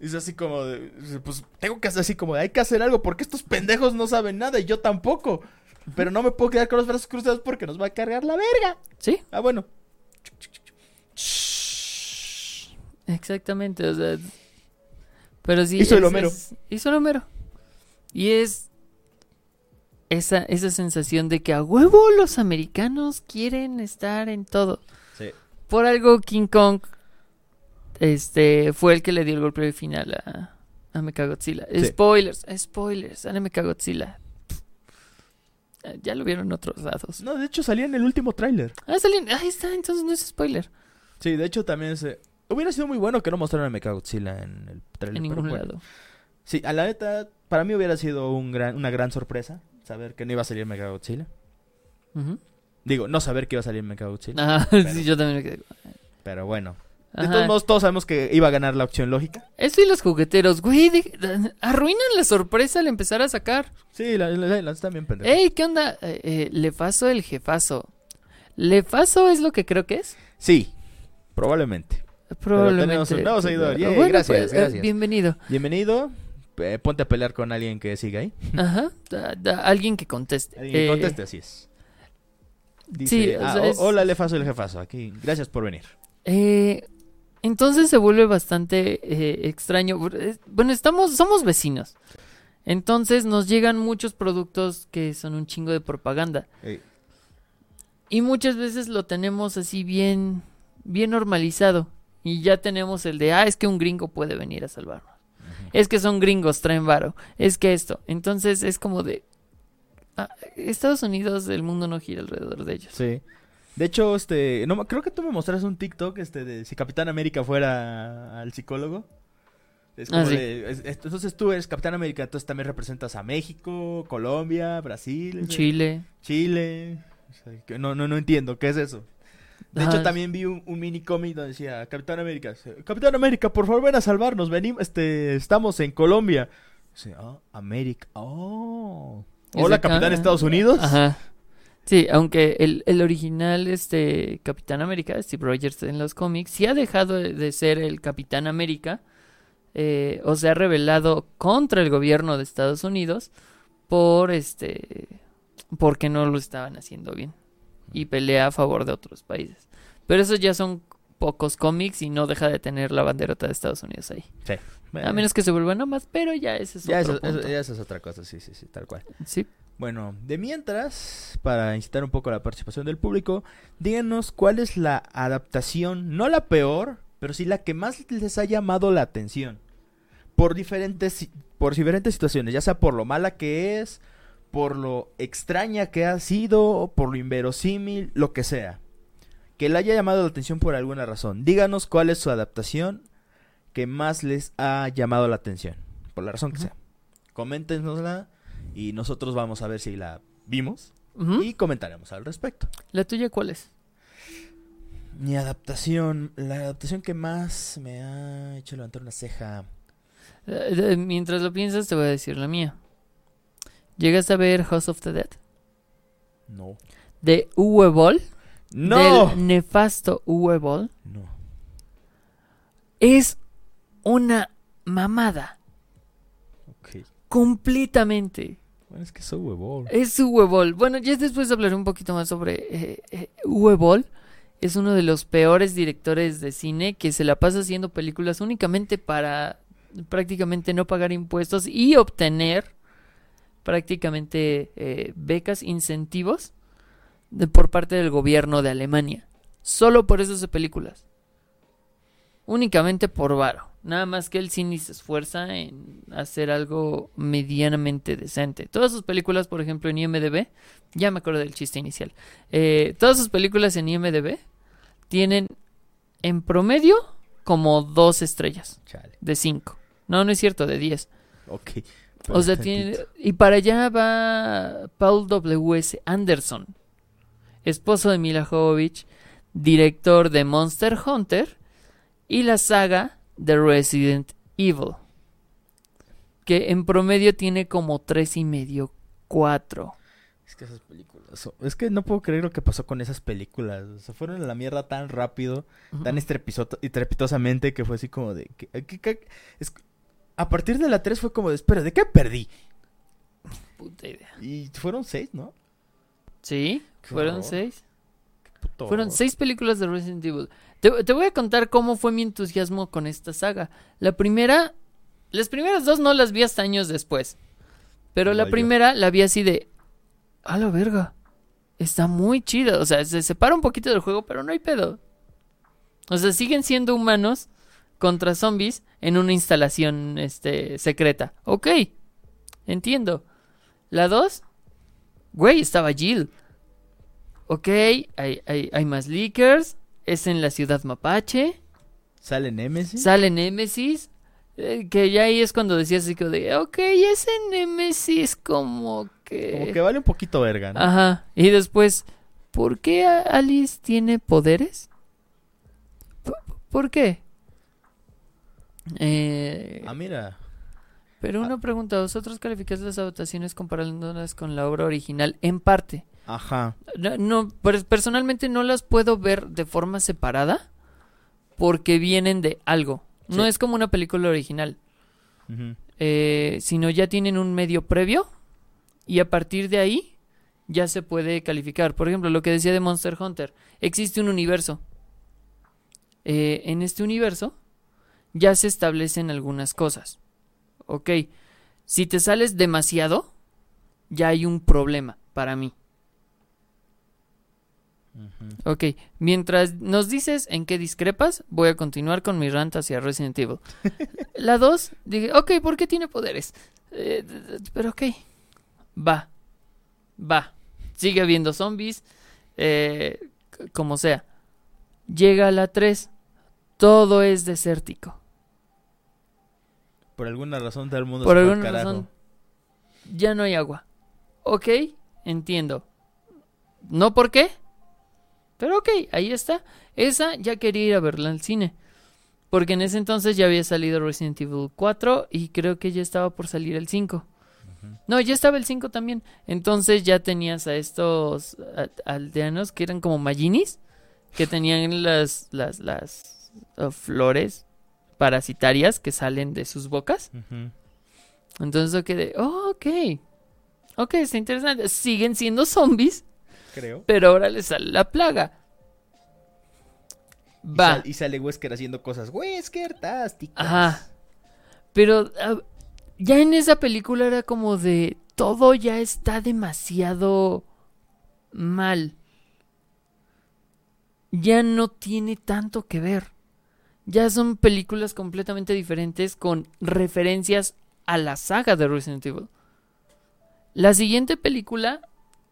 es así como de, pues tengo que hacer así como de, hay que hacer algo porque estos pendejos no saben nada y yo tampoco. Pero no me puedo quedar con los brazos cruzados porque nos va a cargar la verga. Sí, Ah, bueno. exactamente. O sea, pero sí. Hizo el Homero. es- hizo el Homero. Y es esa, esa sensación de que a huevo los americanos quieren estar en todo. Sí. Por algo King Kong este fue el que le dio el golpe final a, a Mechagodzilla. Sí. Spoilers, spoilers, sale Mechagodzilla. Eh, Ya lo vieron en otros lados. No, de hecho salía en el último tráiler. Ah, salen- ahí está, entonces no es spoiler. Sí, de hecho también se... Hubiera sido muy bueno que no mostraran a Mechagodzilla en el tráiler. En ningún bueno. lado. Sí, a la neta, para mí hubiera sido un gran, una gran sorpresa saber que no iba a salir Mechagodzilla. Digo, no saber que iba a salir Mechagodzilla. Ah, <laughs> Pero- sí, yo también me quedé. Pero bueno. De todos modos, todos sabemos que iba a ganar la opción lógica. Eso y los jugueteros, güey, de- arruinan la sorpresa al empezar a sacar. Sí, la, la, la- están bien pendejas. Ey, ¿qué onda? Eh, eh, Lefaso el jefazo. ¿Lefazo es lo que creo que es? Sí, probablemente. Probablemente. un nuevo seguidor. Bueno, gracias, pues, eh, gracias. bienvenido. Bienvenido. Eh, ponte a pelear con alguien que siga ahí. Ajá. da- da- alguien que conteste. Alguien que Eh, conteste, así es. Dice, sí, o ah, sea, es- hola, Lefazo, el jefazo. Aquí, gracias por venir. Eh, entonces se vuelve bastante eh, extraño. Bueno, estamos, somos vecinos. Entonces nos llegan muchos productos que son un chingo de propaganda. Y muchas veces lo tenemos así bien, bien normalizado. Y ya tenemos el de, ah, es que un gringo puede venir a salvarnos. Es que son gringos, traen varo. Es que esto. Entonces es como de... ah, Estados Unidos, el mundo no gira alrededor de ellos. Sí. De hecho, este, no, creo que tú me mostraste un TikTok, este, de si Capitán América fuera al psicólogo. Es como Ah, sí. de, es- es- entonces tú eres Capitán América, entonces también representas a México, Colombia, Brasil, Chile. Chile. O sea, que no, no, no entiendo, ¿qué es eso? De Ajá. hecho, también vi un, un mini cómic donde decía, Capitán América, Capitán América, por favor ven a salvarnos, venimos, este, estamos en Colombia. Dice, ah, América, oh. Hola. Capitán Estados Unidos. Ajá. Sí, aunque el, el original este Capitán América, Steve Rogers en los cómics, sí ha dejado de, ser el Capitán América, eh, o se ha rebelado contra el gobierno de Estados Unidos por este porque no lo estaban haciendo bien y pelea a favor de otros países. Pero esos ya son pocos cómics y no deja de tener la banderota de Estados Unidos ahí. Bueno, A menos que se vuelvan a más, pero ya ese es ya, otro eso, ya eso es otra cosa, sí, sí, sí, tal cual. Sí. Bueno, de mientras, para incitar un poco la participación del público, díganos cuál es la adaptación, no la peor, pero sí la que más les ha llamado la atención. Por diferentes, por diferentes situaciones, ya sea por lo mala que es, por lo extraña que ha sido, por lo inverosímil, lo que sea. Que le haya llamado la atención por alguna razón. Díganos cuál es su adaptación que más les ha llamado la atención. Por la razón que sea. Coméntenosla y nosotros vamos a ver si la vimos y comentaremos al respecto. ¿La tuya cuál es? Mi adaptación, la adaptación que más me ha hecho levantar una ceja. Eh, Mientras lo piensas, te voy a decir la mía. ¿Llegas a ver House of the Dead? No. De Uwe Boll. ¡No! Del nefasto Uwe Boll. No. Es una mamada. Completamente. Bueno, es que soy huevón. Es Uwe Boll. Bueno, ya después hablaré un poquito más sobre eh, eh. Es uno de los peores directores de cine que se la pasa haciendo películas únicamente para prácticamente no pagar impuestos y obtener prácticamente eh, becas, incentivos de- por parte del gobierno de Alemania. Solo por eso hace películas. Únicamente por varo. Nada más que sí ni se esfuerza en hacer algo medianamente decente. Todas sus películas, por ejemplo, en IMDB, ya me acuerdo del chiste inicial. Eh, todas sus películas en IMDB tienen en promedio como dos estrellas Chale. de cinco. No, no es cierto, de diez. Ok. O sea, tiene... Y para allá va Paul W.S. Anderson, esposo de Mila Jovovich, director de Monster Hunter y la saga de Resident Evil, que en promedio tiene como tres y medio, cuatro. Es que esas películas. Es que no puedo creer lo que pasó con esas películas. Se fueron a la mierda tan rápido, tan estrepitosa- estrepitosamente que fue así como de. que- que- que- es- a partir de la 3 fue como de. Espera, ¿de qué perdí? Puta idea. Y fueron 6, ¿no? Sí, fueron horror. seis. Puto Fueron horror. seis películas de Resident Evil. Te, te voy a contar cómo fue mi entusiasmo con esta saga. La primera, las primeras dos no las vi hasta años después. Pero la primera la vi así de, a la verga. Está muy chida. O sea, se separa un poquito del juego, pero no hay pedo. O sea, siguen siendo humanos contra zombies en una instalación este, secreta. Ok, entiendo. La dos, güey, estaba Jill. Ok, hay, hay, hay más leakers. Es en la ciudad mapache. Sale Nemesis. Sale Nemesis. eh, que ya ahí es cuando decías así como de, ok, ese Nemesis como que... Como que vale un poquito verga, ¿no? Ajá. Y después, ¿por qué Alice tiene poderes? ¿Por qué? Eh, Ah, mira. pero una pregunta, ¿vosotros calificáis las adaptaciones comparándolas con la obra original? En parte. Ajá. No, no, per- personalmente no las puedo ver de forma separada porque vienen de algo. No es como una película original, eh, sino ya tienen un medio previo y a partir de ahí ya se puede calificar. Por ejemplo, lo que decía de Monster Hunter, existe un universo. Eh, en este universo ya se establecen algunas cosas. Ok, si te sales demasiado, ya hay un problema para mí. Ok, mientras nos dices en qué discrepas, voy a continuar con mi rant hacia Resident Evil. <laughs> La 2, dije, ok, ¿por qué tiene poderes? Eh, pero ok, va, va. Sigue habiendo zombies, eh, como sea. Llega la 3, todo es desértico. Por alguna razón todo el mundo Por se alguna carajo. razón, ya no hay agua. Ok, entiendo. No por qué, pero ok, ahí está. Esa ya quería ir a verla al cine. Porque en ese entonces ya había salido Resident Evil 4 y creo que ya estaba por salir el 5. No, ya estaba el 5 también. Entonces ya tenías a estos aldeanos que eran como Maginis, que tenían las, las, las uh, flores parasitarias que salen de sus bocas. Entonces yo quedé, oh, ok. Ok, está interesante. Siguen siendo zombies, Creo. pero ahora les sale la plaga. Va. y sale Wesker haciendo cosas Wesker-tásticas. Ajá. Pero ya en esa película era como de todo ya está demasiado mal. Ya no tiene tanto que ver. Ya son películas completamente diferentes con referencias a la saga de Resident Evil. La siguiente película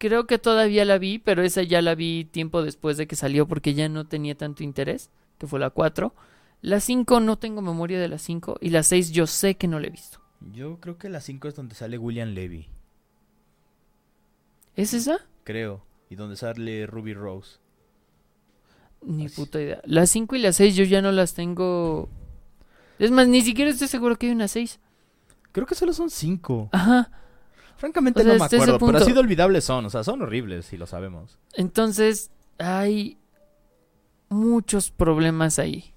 creo que todavía la vi, pero esa ya la vi tiempo después de que salió porque ya no tenía tanto interés, que fue la 4. La 5 no tengo memoria de la 5 y la 6 yo sé que no la he visto. Yo creo que la 5 es donde sale William Levy. ¿Es esa? Creo. Y donde sale Ruby Rose. Ni Así. puta idea. La 5 y la 6 yo ya no las tengo. Es más, ni siquiera estoy seguro que hay una 6. Creo que solo son 5. Ajá. Francamente O sea, no me acuerdo, pero así de olvidables son. O sea, son horribles, si lo sabemos. Entonces, hay muchos problemas ahí.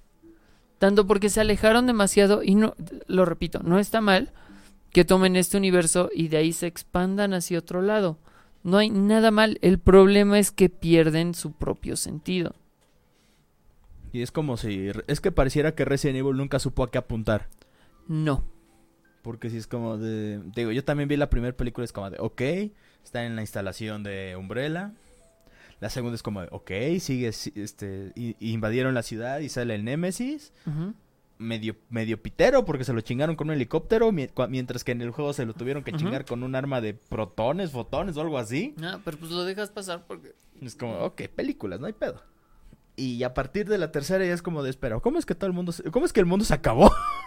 Tanto porque se alejaron demasiado y no, lo repito, no está mal que tomen este universo y de ahí se expandan hacia otro lado. No hay nada mal. El problema es que pierden su propio sentido. Y es como si... Es que pareciera que Resident Evil nunca supo a qué apuntar. No. Porque si es como de... Digo, yo también vi la primera película, es como de... Ok, está en la instalación de Umbrella. La segunda es como de... Ok, sigue... si- Este, y- y invadieron la ciudad y sale el Némesis. Ujú. Medio, medio pitero porque se lo chingaron con un helicóptero. mi- cua- Mientras que en el juego se lo tuvieron que chingar con un arma de protones, fotones o algo así. Ah, pero pues lo dejas pasar porque... Es como, ok, películas, no hay pedo. Y a partir de la tercera ya es como de, espera, ¿cómo es que todo el mundo, se- cómo es que el mundo se acabó? <laughs>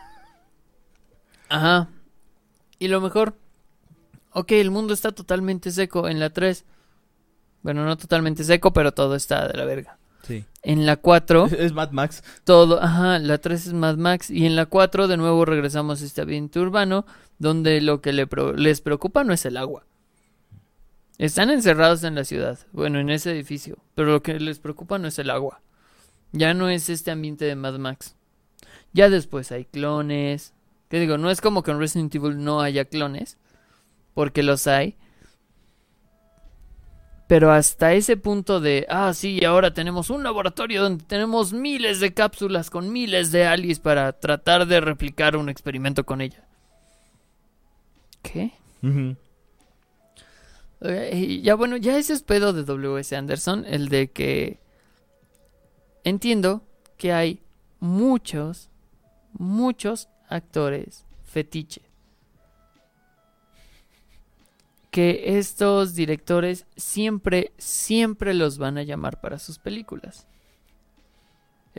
Ajá. Y lo mejor, ok, el mundo está totalmente seco en la 3. Bueno, no totalmente seco, pero todo está de la verga. Sí. En la 4, <laughs> Es, Mad Max. todo, ajá, la 3 es Mad Max. Y en la 4 de nuevo regresamos a este ambiente urbano, donde lo que le pro- les preocupa no es el agua. Están encerrados en la ciudad, bueno, en ese edificio, pero lo que les preocupa no es el agua. Ya no es este ambiente de Mad Max. Ya después hay clones. Que digo, no es como que en Resident Evil no haya clones, porque los hay. Pero hasta ese punto de, ah, sí, ahora tenemos un laboratorio donde tenemos miles de cápsulas con miles de Alice para tratar de replicar un experimento con ella. ¿Qué? Ya bueno, ya ese es pedo de W.S. Anderson, el de que entiendo que hay muchos, muchos actores fetiche. Que estos directores siempre, siempre los van a llamar para sus películas.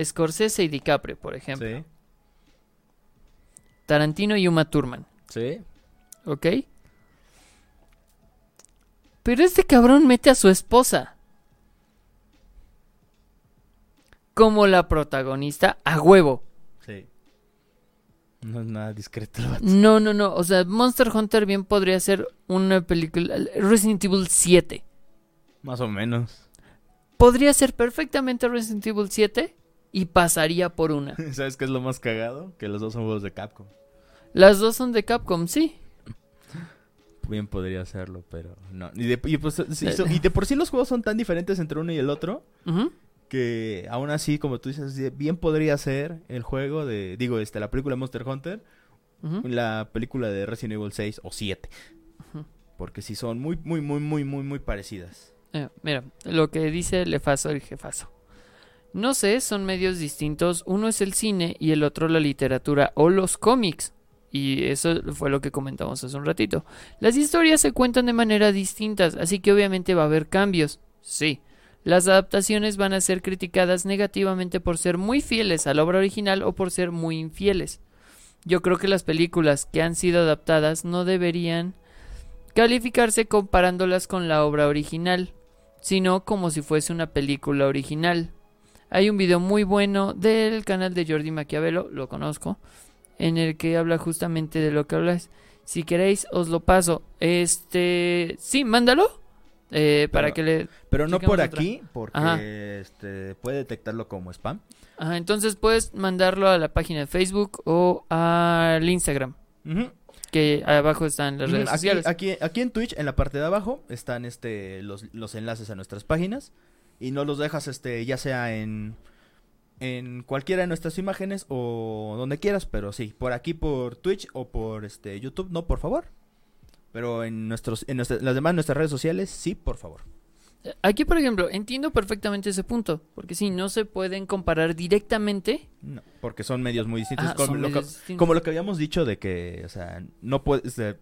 Scorsese y DiCaprio, por ejemplo. Sí. Tarantino y Uma Thurman. Sí. ¿Ok? Pero este cabrón mete a su esposa. como la protagonista a huevo. No es nada discreto. No, no, no. O sea, Monster Hunter bien podría ser una película. Resident Evil 7. Más o menos. Podría ser perfectamente Resident Evil 7 y pasaría por una. <laughs> ¿Sabes qué es lo más cagado? Que los dos son juegos de Capcom. Las dos son de Capcom, sí. Bien podría hacerlo, pero no. Y de, y pues, so- y de por sí los juegos son tan diferentes entre uno y el otro Ujú. Que aún así, como tú dices, bien podría ser el juego de, digo, este, la película Monster Hunter, la película de Resident Evil 6 o 7. Ujú. Porque sí son muy, muy, muy, muy, muy, muy parecidas. Eh, mira, lo que dice Lefazo el jefazo. No sé, son medios distintos. Uno es el cine y el otro la literatura o los cómics. Y eso fue lo que comentamos hace un ratito. Las historias se cuentan de manera distintas, así que obviamente va a haber cambios. Sí. Las adaptaciones van a ser criticadas negativamente por ser muy fieles a la obra original o por ser muy infieles. Yo creo que las películas que han sido adaptadas no deberían calificarse comparándolas con la obra original, sino como si fuese una película original. Hay un video muy bueno del canal de Jordi Maquiavelo, lo conozco, en el que habla justamente de lo que hablas. Si queréis, os lo paso. Este, sí, mándalo. Eh, para Pero- que le... Pero no por otra. aquí, porque Ajá. este, puede detectarlo como spam. Ajá, entonces puedes mandarlo a la página de Facebook o al Instagram, que abajo están las redes Aquí, sociales. aquí, aquí en Twitch, en la parte de abajo, están este los, los enlaces a nuestras páginas. Y no los dejas, este, ya sea en, en cualquiera de nuestras imágenes o donde quieras, pero sí, por aquí por Twitch o por este YouTube, no, por favor. Pero en nuestros, en nuestra- las demás nuestras redes sociales, sí, por favor. Aquí, por ejemplo, entiendo perfectamente ese punto, porque sí, no se pueden comparar directamente. No, porque son medios muy distintos. Como, lo que, medios distintos. como lo que habíamos dicho de que, o sea, no puedes, este,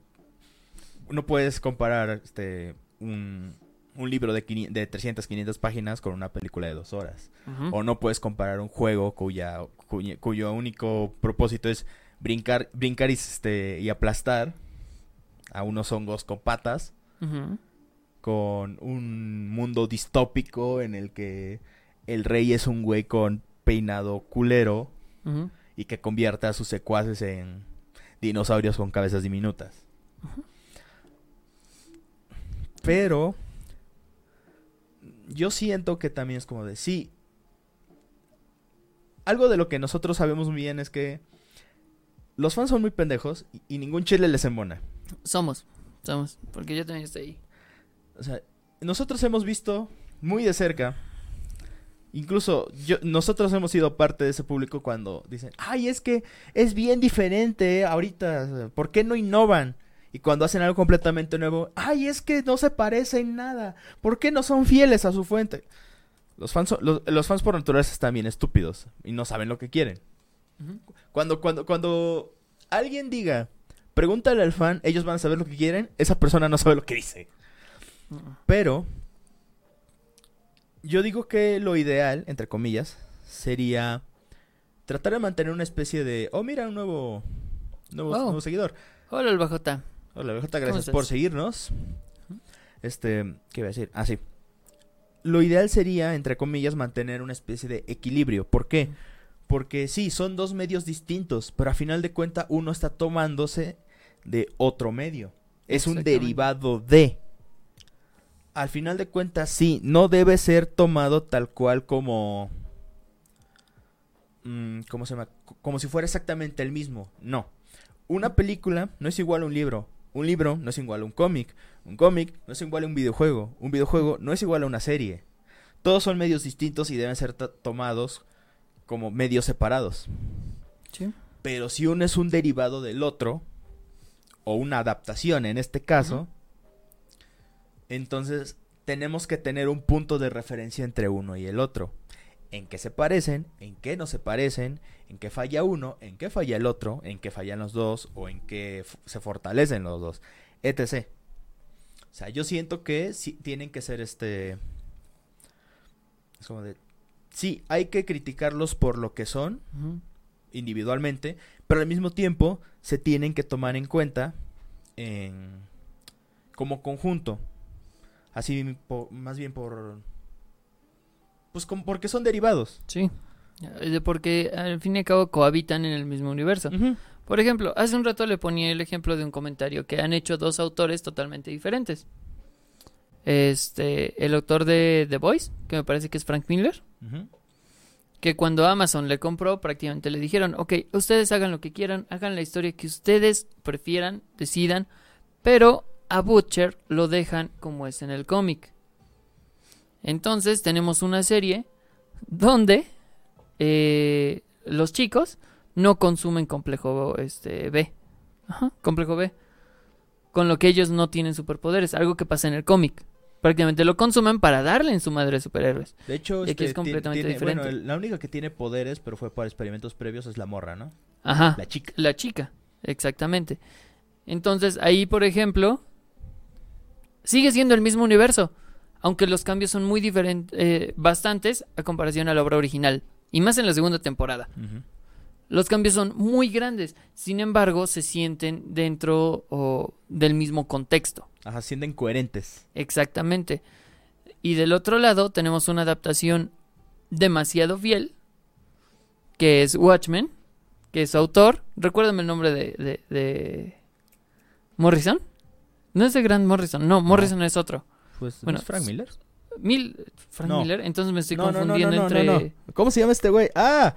no puedes comparar este un, un libro de, 500 de 300, 500 páginas con una película de dos horas. O no puedes comparar un juego cuya, cuya- cuyo único propósito es brincar, brincar y, este, y aplastar a unos hongos con patas con un mundo distópico en el que el rey es un güey con peinado culero y que convierte a sus secuaces en dinosaurios con cabezas diminutas. Pero yo siento que también es como de sí. Algo de lo que nosotros sabemos muy bien es que los fans son muy pendejos y, y ningún chile les embona. Somos, somos, porque yo también estoy ahí. O sea, nosotros hemos visto muy de cerca. Incluso yo, nosotros hemos sido parte de ese público cuando dicen, ay, es que es bien diferente ahorita, ¿por qué no innovan? Y cuando hacen algo completamente nuevo, ay, es que no se parece en nada, ¿por qué no son fieles a su fuente? Los fans, son- los, los fans por naturaleza están bien estúpidos y no saben lo que quieren. Cuando, cuando, cuando alguien diga, pregúntale al fan, ellos van a saber lo que quieren, esa persona no sabe lo que dice. Pero yo digo que lo ideal, entre comillas, sería tratar de mantener una especie de, oh mira, un nuevo, nuevo, Oh. nuevo seguidor. Hola, el bajota. Hola, ¿Cómo gracias por seguirnos. Este, ¿qué iba a decir? Ah, sí. Lo ideal sería, entre comillas, mantener una especie de equilibrio. ¿Por qué? Porque sí, son dos medios distintos, pero a final de cuentas uno está tomándose de otro medio. Es un derivado de. Al final de cuentas, sí, no debe ser tomado tal cual como... mm, ¿Cómo se llama? Como si fuera exactamente el mismo. No. Una película no es igual a un libro. Un libro no es igual a un cómic. Un cómic no es igual a un videojuego. Un videojuego no es igual a una serie. Todos son medios distintos y deben ser tomados como medios separados. Sí. Pero si uno es un derivado del otro, o una adaptación en este caso, entonces tenemos que tener un punto de referencia entre uno y el otro. En qué se parecen, en qué no se parecen, en qué falla uno, en qué falla el otro, en qué fallan los dos, o en qué se fortalecen los dos, etc. O sea, yo siento que sí tienen que ser este... Es como de... Sí, hay que criticarlos por lo que son. Individualmente, pero al mismo tiempo se tienen que tomar en cuenta en, como conjunto. Así, po- más bien por... Pues como porque son derivados. Sí. Eh, Porque al fin y al cabo cohabitan en el mismo universo. Por ejemplo, hace un rato le ponía el ejemplo de un comentario que han hecho dos autores totalmente diferentes. Este, el autor de The Voice, que me parece que es Frank Miller. Que cuando Amazon le compró prácticamente le dijeron, ok, ustedes hagan lo que quieran, hagan la historia que ustedes prefieran, decidan, pero a Butcher lo dejan como es en el cómic. Entonces tenemos una serie donde eh, los chicos no consumen complejo este, B. Ajá, complejo B. Con lo que ellos no tienen superpoderes, algo que pasa en el cómic. Prácticamente lo consumen para darle en su madre superhéroes. De hecho, Y aquí es este, completamente tiene- diferente. Bueno, el- la única que tiene poderes, pero fue por experimentos previos, es la morra, ¿no? Ajá. La chica. La chica, exactamente. Entonces, ahí, por ejemplo, sigue siendo el mismo universo, aunque los cambios son muy diferentes, bastantes a comparación a la obra original, y más en la segunda temporada. Ujú. Los cambios son muy grandes, sin embargo, se sienten dentro o, del mismo contexto. Ajá, sienten coherentes. Exactamente. Y del otro lado tenemos una adaptación demasiado fiel, que es Watchmen, que es su autor. Recuérdame el nombre de, de, de Morrison. No es de Grant Morrison, no, Morrison es otro. Pues, ¿no Bueno, es Frank Miller? Mil, Frank No. Miller, entonces me estoy confundiendo entre. ¿Cómo se llama este güey? ¡Ah!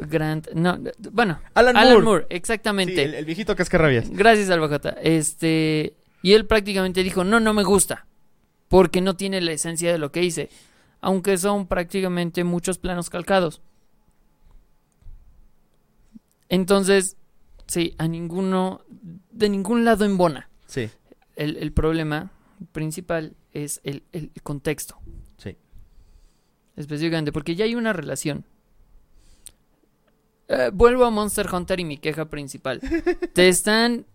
Grant, no, bueno, Alan, Alan Moore. Moore, Sí, exactamente. el, el viejito cascarrabias. Gracias, Albajota. Este, y él prácticamente dijo, no, no me gusta, porque no tiene la esencia de lo que hice, aunque son prácticamente muchos planos calcados. Entonces, sí, a ninguno, de ningún lado embona. Sí, El, el problema principal es el, el contexto, sí. específicamente, porque ya hay una relación. Eh, vuelvo a Monster Hunter y mi queja principal. Te <laughs> están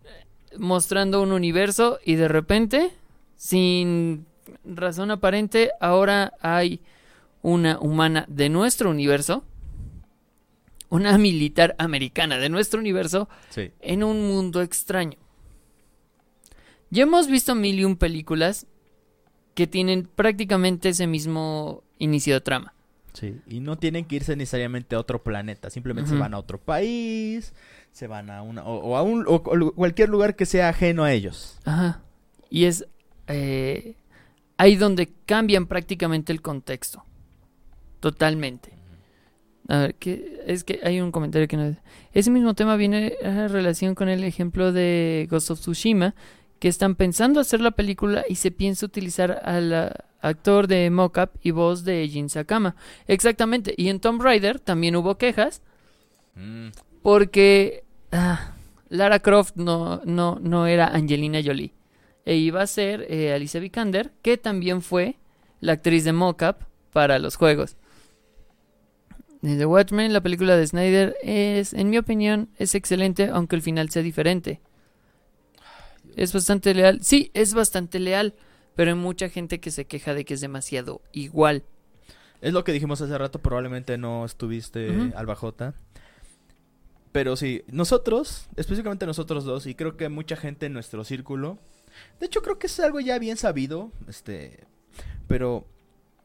mostrando un universo y de repente, sin razón aparente, ahora hay una humana de nuestro universo, una militar americana de nuestro universo, Sí. en un mundo extraño. Ya hemos visto mil y un películas que tienen prácticamente ese mismo inicio de trama. Sí, y no tienen que irse necesariamente a otro planeta, simplemente se van a otro país, se van a una o, o a un o cu- cualquier lugar que sea ajeno a ellos. Ajá. Y es eh, ahí donde cambian prácticamente el contexto. Totalmente. A ver, ¿qué? es que hay un comentario que no... Ese mismo tema viene en relación con el ejemplo de Ghost of Tsushima, que están pensando hacer la película y se piensa utilizar al actor de mocap y voz de Jin Sakama. Exactamente. Y en Tomb Raider también hubo quejas porque ah, Lara Croft no, no, no era Angelina Jolie. E iba a ser eh, Alicia Vikander, que también fue la actriz de mocap para los juegos. De The Watchmen, la película de Snyder, es, en mi opinión, es excelente, aunque el final sea diferente. Es bastante leal. Sí, es bastante leal, pero hay mucha gente que se queja de que es demasiado igual. Es lo que dijimos hace rato, probablemente no estuviste Ujú. Alba J. Pero sí, nosotros, específicamente nosotros dos, y creo que mucha gente en nuestro círculo, de hecho creo que es algo ya bien sabido, este, pero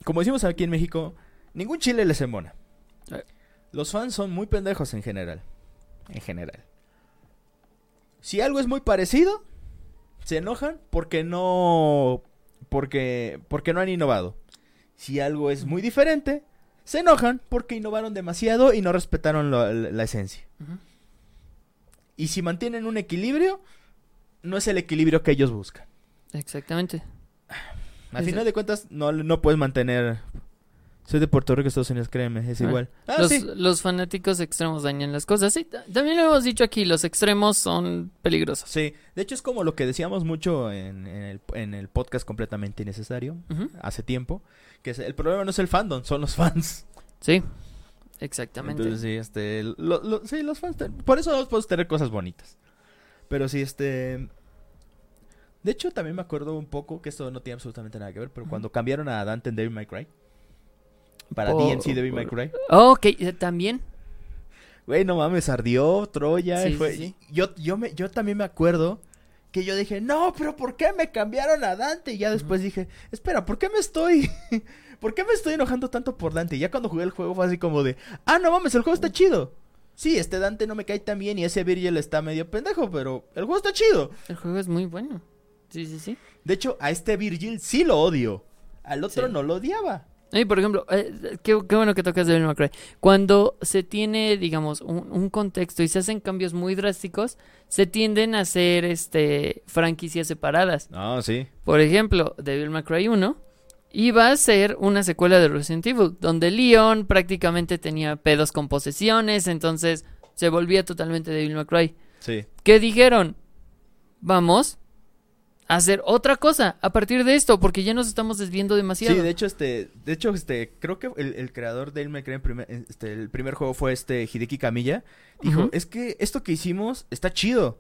como decimos aquí en México, ningún chile les embona. Eh. Los fans son muy pendejos en general, en general. Si algo es muy parecido, se enojan porque no, porque, porque no han innovado. Si algo es muy diferente, se enojan porque innovaron demasiado y no respetaron lo- la, la esencia. Y si mantienen un equilibrio, no es el equilibrio que ellos buscan. Exactamente. Al final de cuentas, no, no puedes mantener... Soy de Puerto Rico, Estados Unidos, créeme, es Ah. igual. Ah, los, sí. los fanáticos extremos dañan las cosas. Sí, ta- también lo hemos dicho aquí, los extremos son peligrosos. Sí, de hecho es como lo que decíamos mucho en, en el, en el podcast completamente innecesario, hace tiempo, que es- el problema no es el fandom, son los fans. Sí, exactamente. Entonces, sí, este, lo- lo- sí, los fans, por eso podemos tener cosas bonitas. Pero sí, este... De hecho, también me acuerdo un poco que esto no tiene absolutamente nada que ver, pero cuando cambiaron a Dante en Devil May Cry, para Por- DMC Devil May por- Cry, Oh, ok, eh, también. güey, no mames, ardió Troya. y Sí, fue- sí, Yo, yo, me, yo también me acuerdo que yo dije, no, pero ¿por qué me cambiaron a Dante? Y ya después dije, espera, ¿por qué me estoy... <laughs> ¿por qué me estoy enojando tanto por Dante? Ya cuando jugué el juego fue así como de, ah, no mames, el juego está chido. Sí, este Dante no me cae tan bien y ese Virgil está medio pendejo, pero el juego está chido. El juego es muy bueno. Sí, sí, sí. De hecho, a este Virgil sí lo odio. Al otro Sí. no lo odiaba. Y por ejemplo, eh, qué, qué bueno que tocas Devil May Cry. Cuando se tiene, digamos, un, un contexto y se hacen cambios muy drásticos, se tienden a hacer este franquicias separadas. No, sí. Por ejemplo, Devil May Cry 1 iba a ser una secuela de Resident Evil, donde Leon prácticamente tenía pedos con posesiones, entonces se volvía totalmente Devil May Cry. Sí. ¿Qué dijeron? Vamos hacer otra cosa a partir de esto, porque ya nos estamos desviando demasiado. Sí, de hecho, este, de hecho, este, creo que el, el creador de en primer- este, el primer juego fue este Hideki Kamiya. Dijo, Ujú. es que esto que hicimos está chido,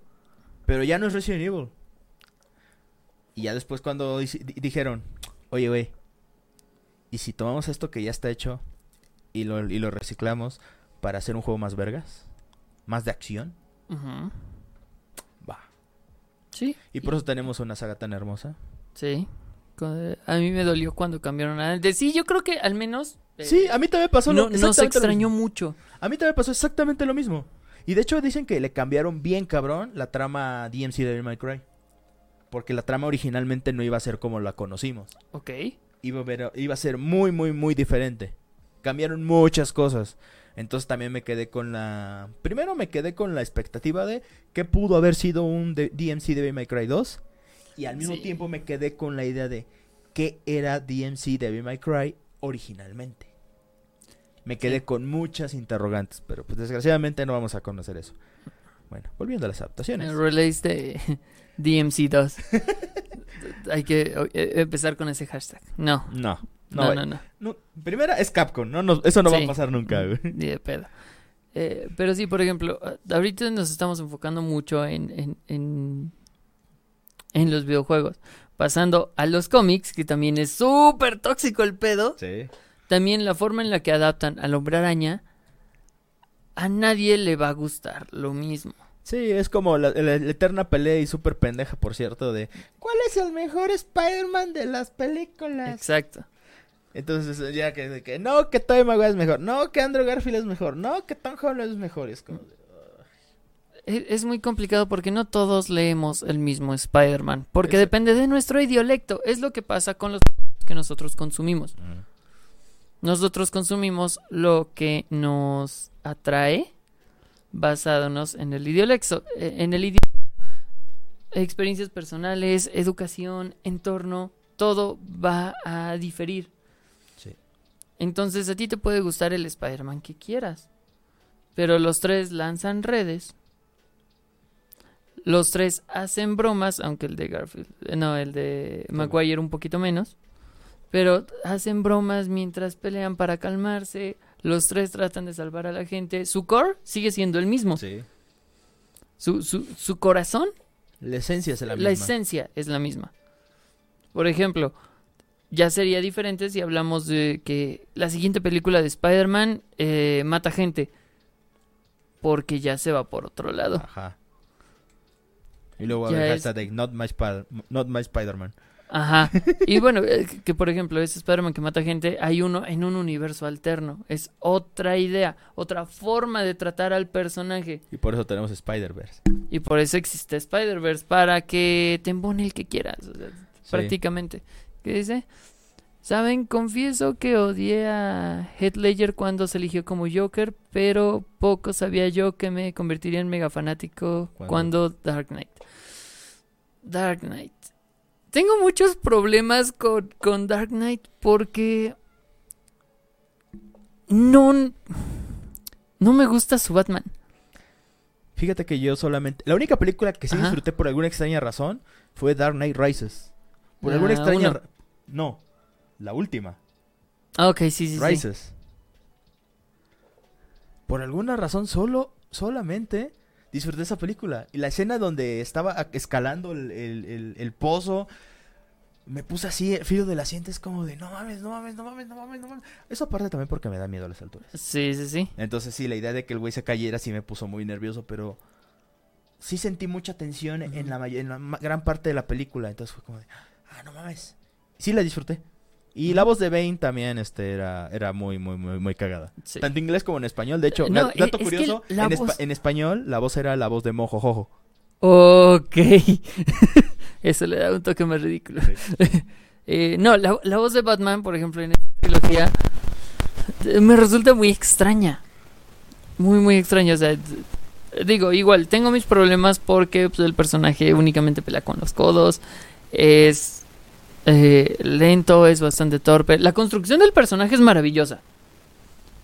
pero ya no es Resident Evil. Y ya después cuando dici- di- dijeron, oye, güey, ¿y si tomamos esto que ya está hecho y lo, y lo reciclamos para hacer un juego más vergas? ¿Más de acción? Ujú. Va. Sí. Y por eso tenemos una saga tan hermosa. Sí. Con- A mí me dolió cuando cambiaron a Sí, yo creo que al menos. eh, Sí, a mí también pasó no, lo, no se lo extrañó mucho. A mí también pasó exactamente lo mismo. Y de hecho dicen que le cambiaron bien cabrón la trama DMC de Devil May Cry. Porque la trama originalmente no iba a ser como la conocimos. Ok. Iba a, ver- iba a ser muy, muy, muy diferente. Cambiaron muchas cosas. Entonces también me quedé con la... Primero me quedé con la expectativa de que pudo haber sido un de- DMC de Devil May Cry 2. Y al mismo Sí. tiempo me quedé con la idea de qué era DMC de Devil May Cry originalmente. Me quedé Sí. con muchas interrogantes, pero pues desgraciadamente no vamos a conocer eso. Bueno, volviendo a las adaptaciones. El release de <laughs> DMC2. <laughs> Hay que eh, empezar con ese hashtag. No. No, no, No, no, no. No, primera es Capcom, no, no, eso no va a pasar nunca, güey. Ni de pedo. Eh, pero sí, por ejemplo, ah, ahorita nos estamos enfocando mucho en, en, en, en los videojuegos. Pasando a los cómics, que también es súper tóxico el pedo. Sí. También la forma en la que adaptan al hombre araña, a nadie le va a gustar lo mismo. Sí, es como la, la- la eterna pelea y súper pendeja, por cierto, de ¿cuál es el mejor Spider-Man de las películas? Exacto. Entonces ya que, no, que Tobey Maguire es mejor, no, que Andrew Garfield es mejor, no, que Tom Holland es mejor, es como... de- Es, muy complicado porque no todos leemos el mismo Spider-Man. Porque depende de nuestro idiolecto. Es lo que pasa con los que nosotros consumimos. Nosotros consumimos lo que nos atrae basándonos en el idiolecto. eh, En el idioma. Experiencias personales, educación, entorno, todo va a diferir. Entonces a ti te puede gustar el Spider-Man que quieras. Pero los tres lanzan redes. Los tres hacen bromas, aunque el de Garfield, eh, no, el de Maguire un poquito menos. Pero hacen bromas mientras pelean para calmarse. Los tres tratan de salvar a la gente. Su core sigue siendo el mismo. Sí. Su, su, su corazón, La esencia es la, la, misma. esencia es la misma. Por ejemplo, ya sería diferente si hablamos de que la siguiente película de Spider-Man eh, mata gente. Porque ya se va por otro lado. Ajá. Y luego el es- hashtag de not my, Spider- not my Spider-Man. Ajá. <laughs> Y bueno, eh, que, que, por ejemplo, ese Spider-Man que mata gente, hay uno en un universo alterno. Es otra idea, otra forma de tratar al personaje. Y por eso tenemos Spider-Verse. Y por eso existe Spider-Verse, para que te embone el que quieras. o sea, Sí. prácticamente. ¿Qué dice? Saben, confieso que odié a Heath Ledger cuando se eligió como Joker, pero poco sabía yo que me convertiría en mega fanático ¿Cuándo? cuando Dark Knight. Dark Knight. Tengo muchos problemas con, con Dark Knight porque no, no me gusta su Batman. Fíjate que yo solamente... La única película que sí Ajá. disfruté por alguna extraña razón fue Dark Knight Rises. Por alguna La extraña... uno. No, la última. Ah, ok, sí, sí, sí. Rises. Por alguna razón solo, solamente disfruté esa película. Y la escena donde estaba escalando el, el- el- el pozo, me puse así, el filo del asiento, es como de, no mames, no mames, no mames, no mames, no mames. Eso aparte también porque me da miedo a las alturas. Sí, sí, sí. Entonces sí, la idea de que el güey se cayera sí me puso muy nervioso, pero sí sentí mucha tensión en, la, en la gran parte de la película. Entonces fue como de, ah, no mames. Sí la disfruté. Y la voz de Bane también este, era, era muy, muy, muy, muy cagada. Sí. Tanto inglés como en español. De hecho, no, dato eh, es curioso, en, espa- en español la voz era la voz de Mojo Jojo. Ok. <laughs> Eso le da un toque más ridículo. <laughs> Eh, no, la, la voz de Batman, por ejemplo, en esta trilogía, eh, me resulta muy extraña. Muy, muy extraña. O sea, digo, igual, tengo mis problemas porque pues, el personaje únicamente pelea con los codos. Es eh, lento, es bastante torpe. La construcción del personaje es maravillosa.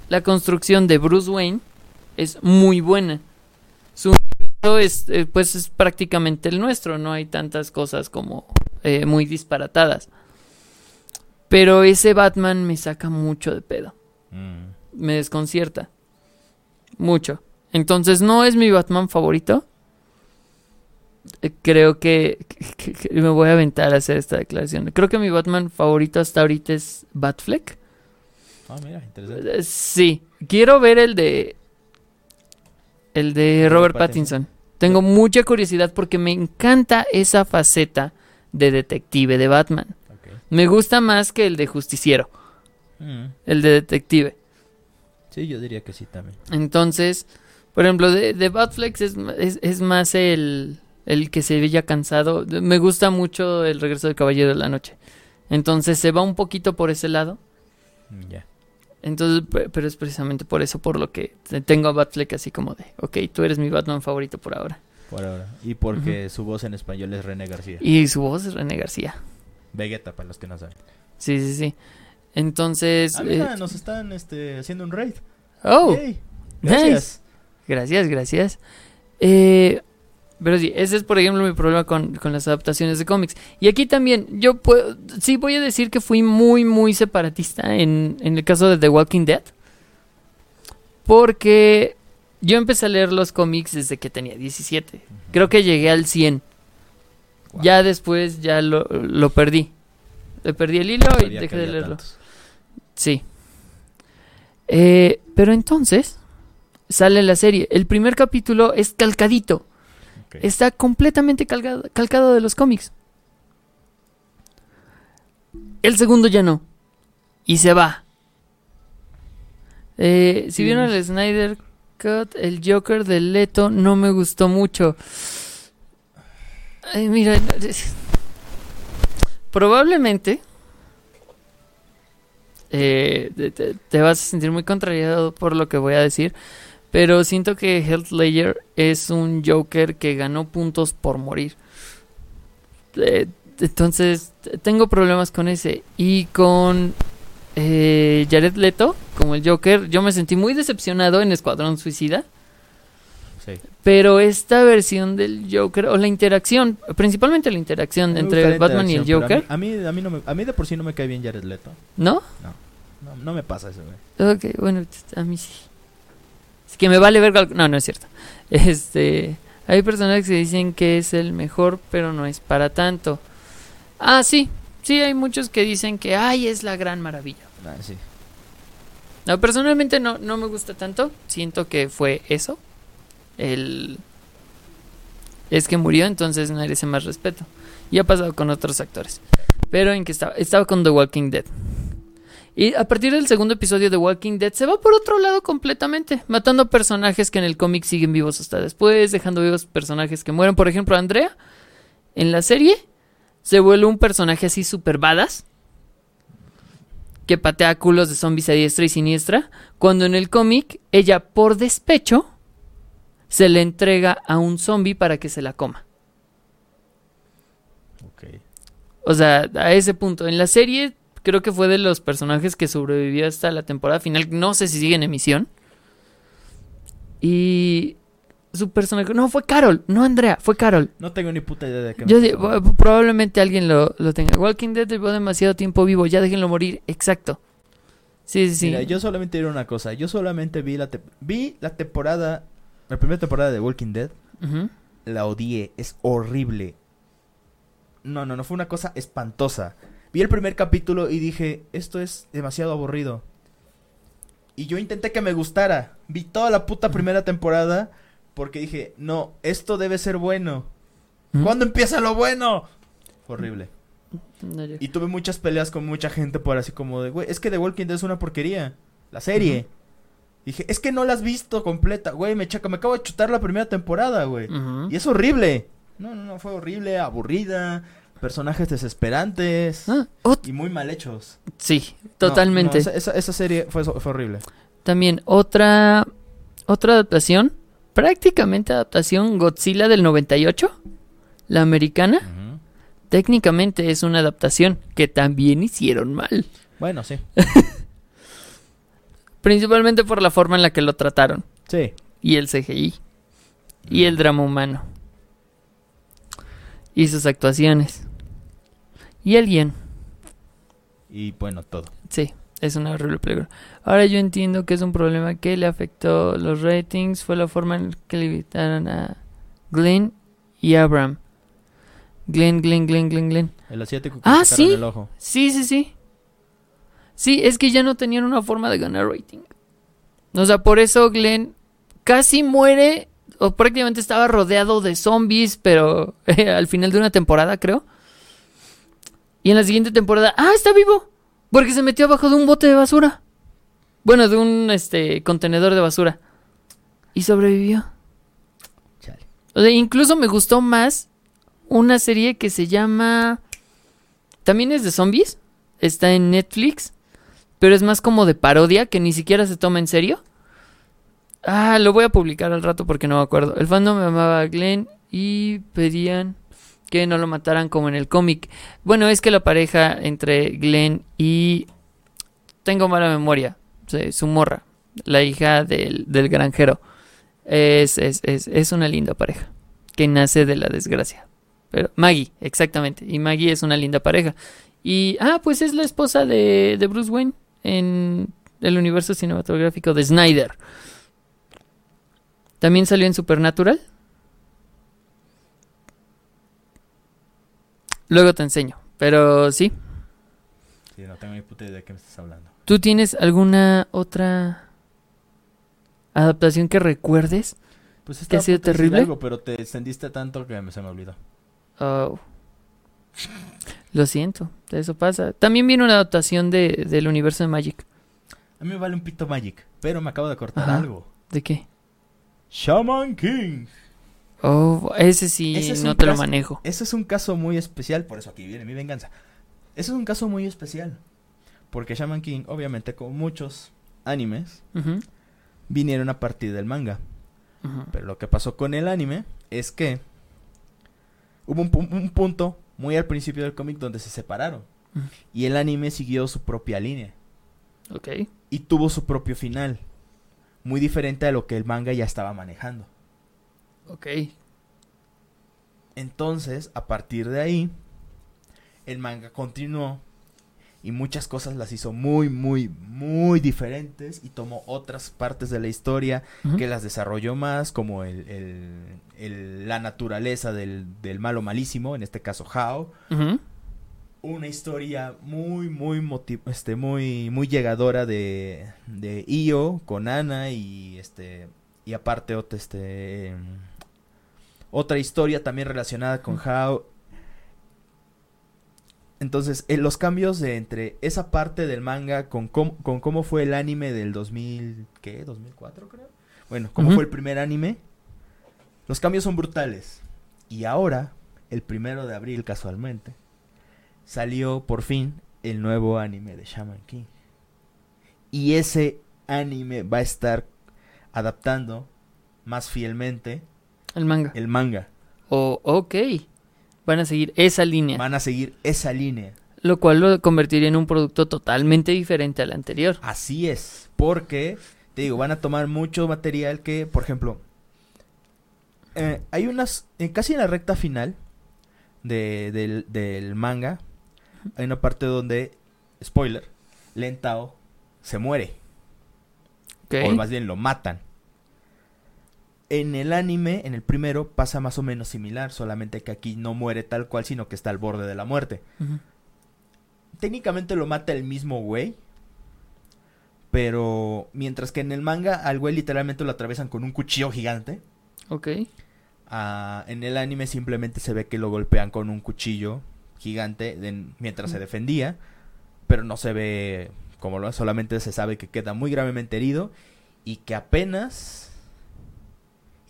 La construcción de Bruce Wayne es muy buena. Su universo es, eh, pues, es prácticamente el nuestro. No hay tantas cosas como eh, muy disparatadas. Pero ese Batman me saca mucho de pedo. Mm. Me desconcierta. Mucho. Entonces no es mi Batman favorito. Creo que, que- que me voy a aventar a hacer esta declaración. Creo que mi Batman favorito hasta ahorita es Batfleck. Ah, mira, interesante. Eh, Sí, quiero ver el de el de Robert Pattinson. Tengo mucha curiosidad porque me encanta esa faceta de detective de Batman. Me gusta más que el de justiciero, Mm. el de detective. Sí, yo diría que sí también. Entonces, por ejemplo, de, de Batflex es, es, es más el, el que se veía cansado. Me gusta mucho el regreso del Caballero de la Noche. Entonces se va un poquito por ese lado. Mm, Ya. Entonces, pe- pero es precisamente por eso por lo que te- tengo a Batfleck así como de, ok, tú eres mi Batman favorito por ahora. Por ahora. Y porque su voz en español es René García. Y su voz es René García. Vegeta, para los que no saben. Sí, sí, sí. Entonces... Ah, mira, eh, nos están este, haciendo un raid. oh, Yay. nice. Gracias. Gracias, gracias. Eh, pero sí, ese es por ejemplo mi problema con, con las adaptaciones de cómics. Y aquí también, yo puedo, sí voy a decir que fui muy, muy separatista en, en el caso de The Walking Dead. Porque yo empecé a leer los cómics desde que tenía 17. Creo que llegué al 100. Guau. Ya después ya lo, lo perdí. Le perdí el hilo y dejé de leerlo. tantos. Sí. Eh, pero entonces sale la serie. El primer capítulo es calcadito. Está completamente calcado, calcado de los cómics. El segundo ya no. Y se va. Eh, si vieron el Snyder Cut, el Joker de Leto no me gustó mucho. Ay, mira. Probablemente eh, te vas a sentir muy contrariado por lo que voy a decir. Pero siento que Heath Ledger es un Joker que ganó puntos por morir. Eh, entonces, tengo problemas con ese. Y con eh, Jared Leto, como el Joker, yo me sentí muy decepcionado en Escuadrón Suicida. Sí. Pero esta versión del Joker, o la interacción, principalmente la interacción entre Batman y el Joker, A mí, a mí, a mí no me, a mí de por sí no me cae bien Jared Leto. ¿no? No, no me pasa eso, güey. Ok, bueno, a mí sí. Que me vale ver. No, no es cierto. <laughs> Este. Hay personas que dicen que es el mejor, pero no es para tanto. Ah, sí. Sí, hay muchos que dicen que, ay, es la gran maravilla. Ah, sí. No, personalmente no, no me gusta tanto. Siento que fue eso. El. Es que murió, entonces merece más respeto. Y ha pasado con otros actores. Pero en que estaba, estaba con The Walking Dead. Y a partir del segundo episodio de Walking Dead se va por otro lado completamente, matando personajes que en el cómic siguen vivos hasta después, dejando vivos personajes que mueren. Por ejemplo, Andrea, en la serie, se vuelve un personaje así super badass, que patea culos de zombies a diestra y siniestra, cuando en el cómic, ella por despecho, se le entrega a un zombie para que se la coma. Ok. O sea, a ese punto. En la serie, creo que fue de los personajes que sobrevivió hasta la temporada final. No sé si sigue en emisión. Y su personaje. No, fue Carol, no Andrea, fue Carol. No tengo ni puta idea de qué Yo probablemente alguien lo, lo tenga. Walking Dead llevó demasiado tiempo vivo, ya déjenlo morir. Exacto. Sí, sí, sí. Mira, yo solamente diré una cosa. Yo solamente vi la, te- vi la temporada, la primera temporada de Walking Dead. La odié. Es horrible. No, no, no. Fue una cosa espantosa. Vi el primer capítulo y dije, esto es demasiado aburrido. Y yo intenté que me gustara. Vi toda la puta primera temporada porque dije, no, esto debe ser bueno. ¿Cuándo empieza lo bueno? Horrible. No. Y tuve muchas peleas con mucha gente por así como de, güey, es que The Walking Dead es una porquería. La serie. Dije, es que no la has visto completa, güey, me, chaca, me acabo de chutar la primera temporada, güey. Y es horrible. No, no, no, fue horrible, aburrida, personajes desesperantes Ah, y muy mal hechos. sí, totalmente. no, esa, esa- esa serie fue, fue horrible. También otra otra adaptación, prácticamente adaptación Godzilla del 98, la americana. Técnicamente es una adaptación que también hicieron mal, Bueno, sí. <laughs> principalmente por la forma en la que lo trataron Sí. y el CGI y el drama humano y sus actuaciones y el guion. Y bueno, todo. Sí, es una horrible película. Ahora yo entiendo que es un problema que le afectó los ratings, fue la forma en que le invitaron a Glenn y Abraham. Glenn, Glenn, Glenn, Glenn, Glenn. El asiático que Ah, sí. el ojo. Sí, sí, sí. Sí, es que ya no tenían una forma de ganar rating. O sea, por eso Glenn casi muere, o prácticamente estaba rodeado de zombies, pero <laughs> eh, al final de una temporada, creo. Y en la siguiente temporada, ¡ah, está vivo! Porque se metió abajo de un bote de basura. Bueno, de un este contenedor de basura. Y sobrevivió. Chale. O sea, incluso me gustó más una serie que se llama. También es de zombies. Está en Netflix. Pero es más como de parodia que ni siquiera se toma en serio. Ah, lo voy a publicar al rato porque no me acuerdo. El fandom me amaba a Glenn y pedían que no lo mataran como en el cómic. Bueno, es que la pareja entre Glenn y. Tengo mala memoria. Su morra, la hija del, del granjero. Es, es, es, es una linda pareja que nace de la desgracia. Pero Maggie, exactamente. Y Maggie es una linda pareja. Y, ah, pues es la esposa de, de Bruce Wayne en el universo cinematográfico de Snyder. También salió en Supernatural. Luego te enseño. Pero sí. Sí, no tengo ni puta idea de qué me estás hablando. ¿Tú tienes alguna otra adaptación que recuerdes? Pues ¿Que ha sido terrible? algo, pero te extendiste tanto que me- se me olvidó. Oh. Lo siento, eso pasa. También viene una adaptación de, del universo de Magic. A mí me vale un pito Magic, pero me acabo de cortar Ajá. algo. ¿De qué? Shaman King. Oh, ese sí Ese es no te lo manejo. Ese es un caso muy especial, por eso aquí viene mi venganza. Ese es un caso muy especial. Porque Shaman King, obviamente, como muchos animes, vinieron a partir del manga. Pero lo que pasó con el anime es que hubo un, pu- un punto muy al principio del cómic donde se separaron. Y el anime siguió su propia línea. Ok. Y tuvo su propio final. Muy diferente a lo que el manga ya estaba manejando. Ok. Entonces, a partir de ahí, el manga continuó y muchas cosas las hizo muy, muy, muy diferentes y tomó otras partes de la historia que las desarrolló más, como el, el- el- la naturaleza del, del malo malísimo, en este caso Hao. Una historia muy, muy, este, muy, muy llegadora de, de Io con Ana y este y aparte este, em, otra historia también relacionada con Hao. Entonces, eh, los cambios de entre esa parte del manga con cómo, con cómo fue el anime del 2000, ¿qué? 2004 creo. Bueno, cómo fue el primer anime. Los cambios son brutales. Y ahora, el primero de abril casualmente, salió por fin el nuevo anime de Shaman King. Y ese anime va a estar adaptando más fielmente El manga. el manga. Oh, ok. Van a seguir esa línea. Van a seguir esa línea. Lo cual lo convertiría en un producto totalmente diferente al anterior. Así es. Porque, te digo, van a tomar mucho material que, por ejemplo, eh, hay unas, eh, casi en la recta final de- del, del manga, hay una parte donde, spoiler, Lentao se muere. O más bien lo matan. En el anime, en el primero, pasa más o menos similar, solamente que aquí no muere tal cual, sino que está al borde de la muerte. Técnicamente lo mata el mismo güey. Pero mientras que en el manga al güey literalmente lo atraviesan con un cuchillo gigante. Ok. ah, en el anime simplemente se ve que lo golpean con un cuchillo gigante de- mientras se defendía, pero no se ve como lo solamente se sabe que queda muy gravemente herido y que apenas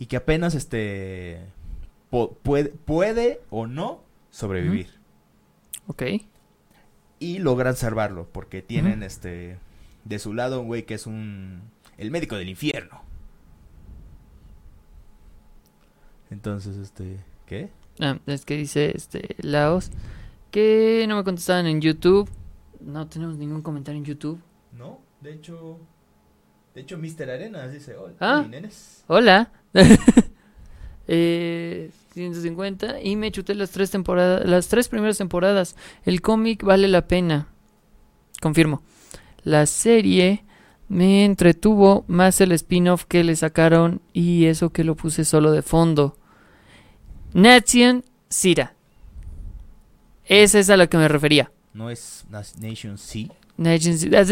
y que apenas este puede, puede o no sobrevivir Ok. y logran salvarlo porque tienen este de su lado un güey que es un el médico del infierno. Entonces, este, ¿qué? Ah, es que dice este Laos que no me contestaban en YouTube. No tenemos ningún comentario en YouTube. No, de hecho de hecho Mr. Arenas dice, "Hola, Ah. mi nenes". Hola. <laughs> eh, 150 y me chuté las tres temporadas, las tres primeras temporadas. El cómic vale la pena. Confirmo. La serie me entretuvo más el spin-off que le sacaron y eso que lo puse solo de fondo. Nation Sira. Esa es a la que me refería. No es Nation C. Nation Zeta.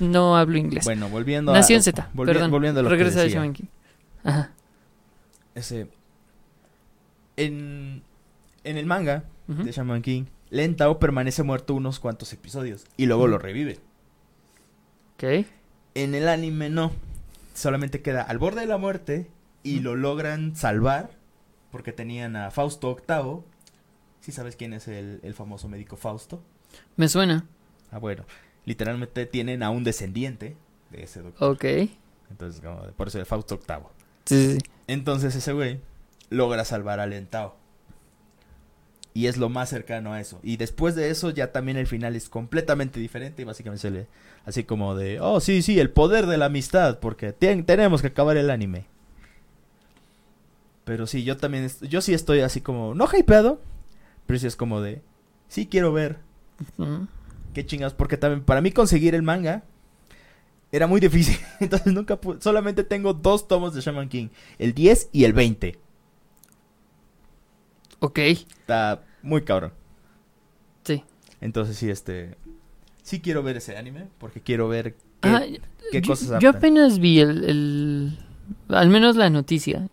No hablo inglés. Bueno, volviendo Nación a Z. volvi- perdón. volviendo a lo que Regresa de. Shaman King. Ajá. Ese en en el manga de Shaman King, Len Tao permanece muerto unos cuantos episodios y luego lo revive. Ok. En el anime no. Solamente queda al borde de la muerte y lo logran salvar porque tenían a Fausto Octavo. ¿Sí sabes quién es el, el famoso médico Fausto? Me suena. Ah, bueno. Literalmente tienen a un descendiente de ese doctor. Ok. Entonces, como por eso el Fausto Octavo. Sí, sí, sí. Entonces ese güey logra salvar a Lentao. Y es lo más cercano a eso. Y después de eso ya también el final es completamente diferente y básicamente se le... Así como de, oh sí, sí, el poder de la amistad, porque ten- tenemos que acabar el anime. Pero sí, yo también, yo sí estoy así como, no hypeado, pero sí es como de, sí quiero ver Ujú. qué chingas, porque también para mí conseguir el manga era muy difícil. <laughs> Entonces nunca pude, solamente tengo dos tomos de Shaman King, el 10 y el 20. Ok. Está muy cabrón. Sí. Entonces sí, este... Sí quiero ver ese anime, porque quiero ver qué, Ah, qué yo, cosas yo adaptan. apenas vi el, el- Al menos la noticia.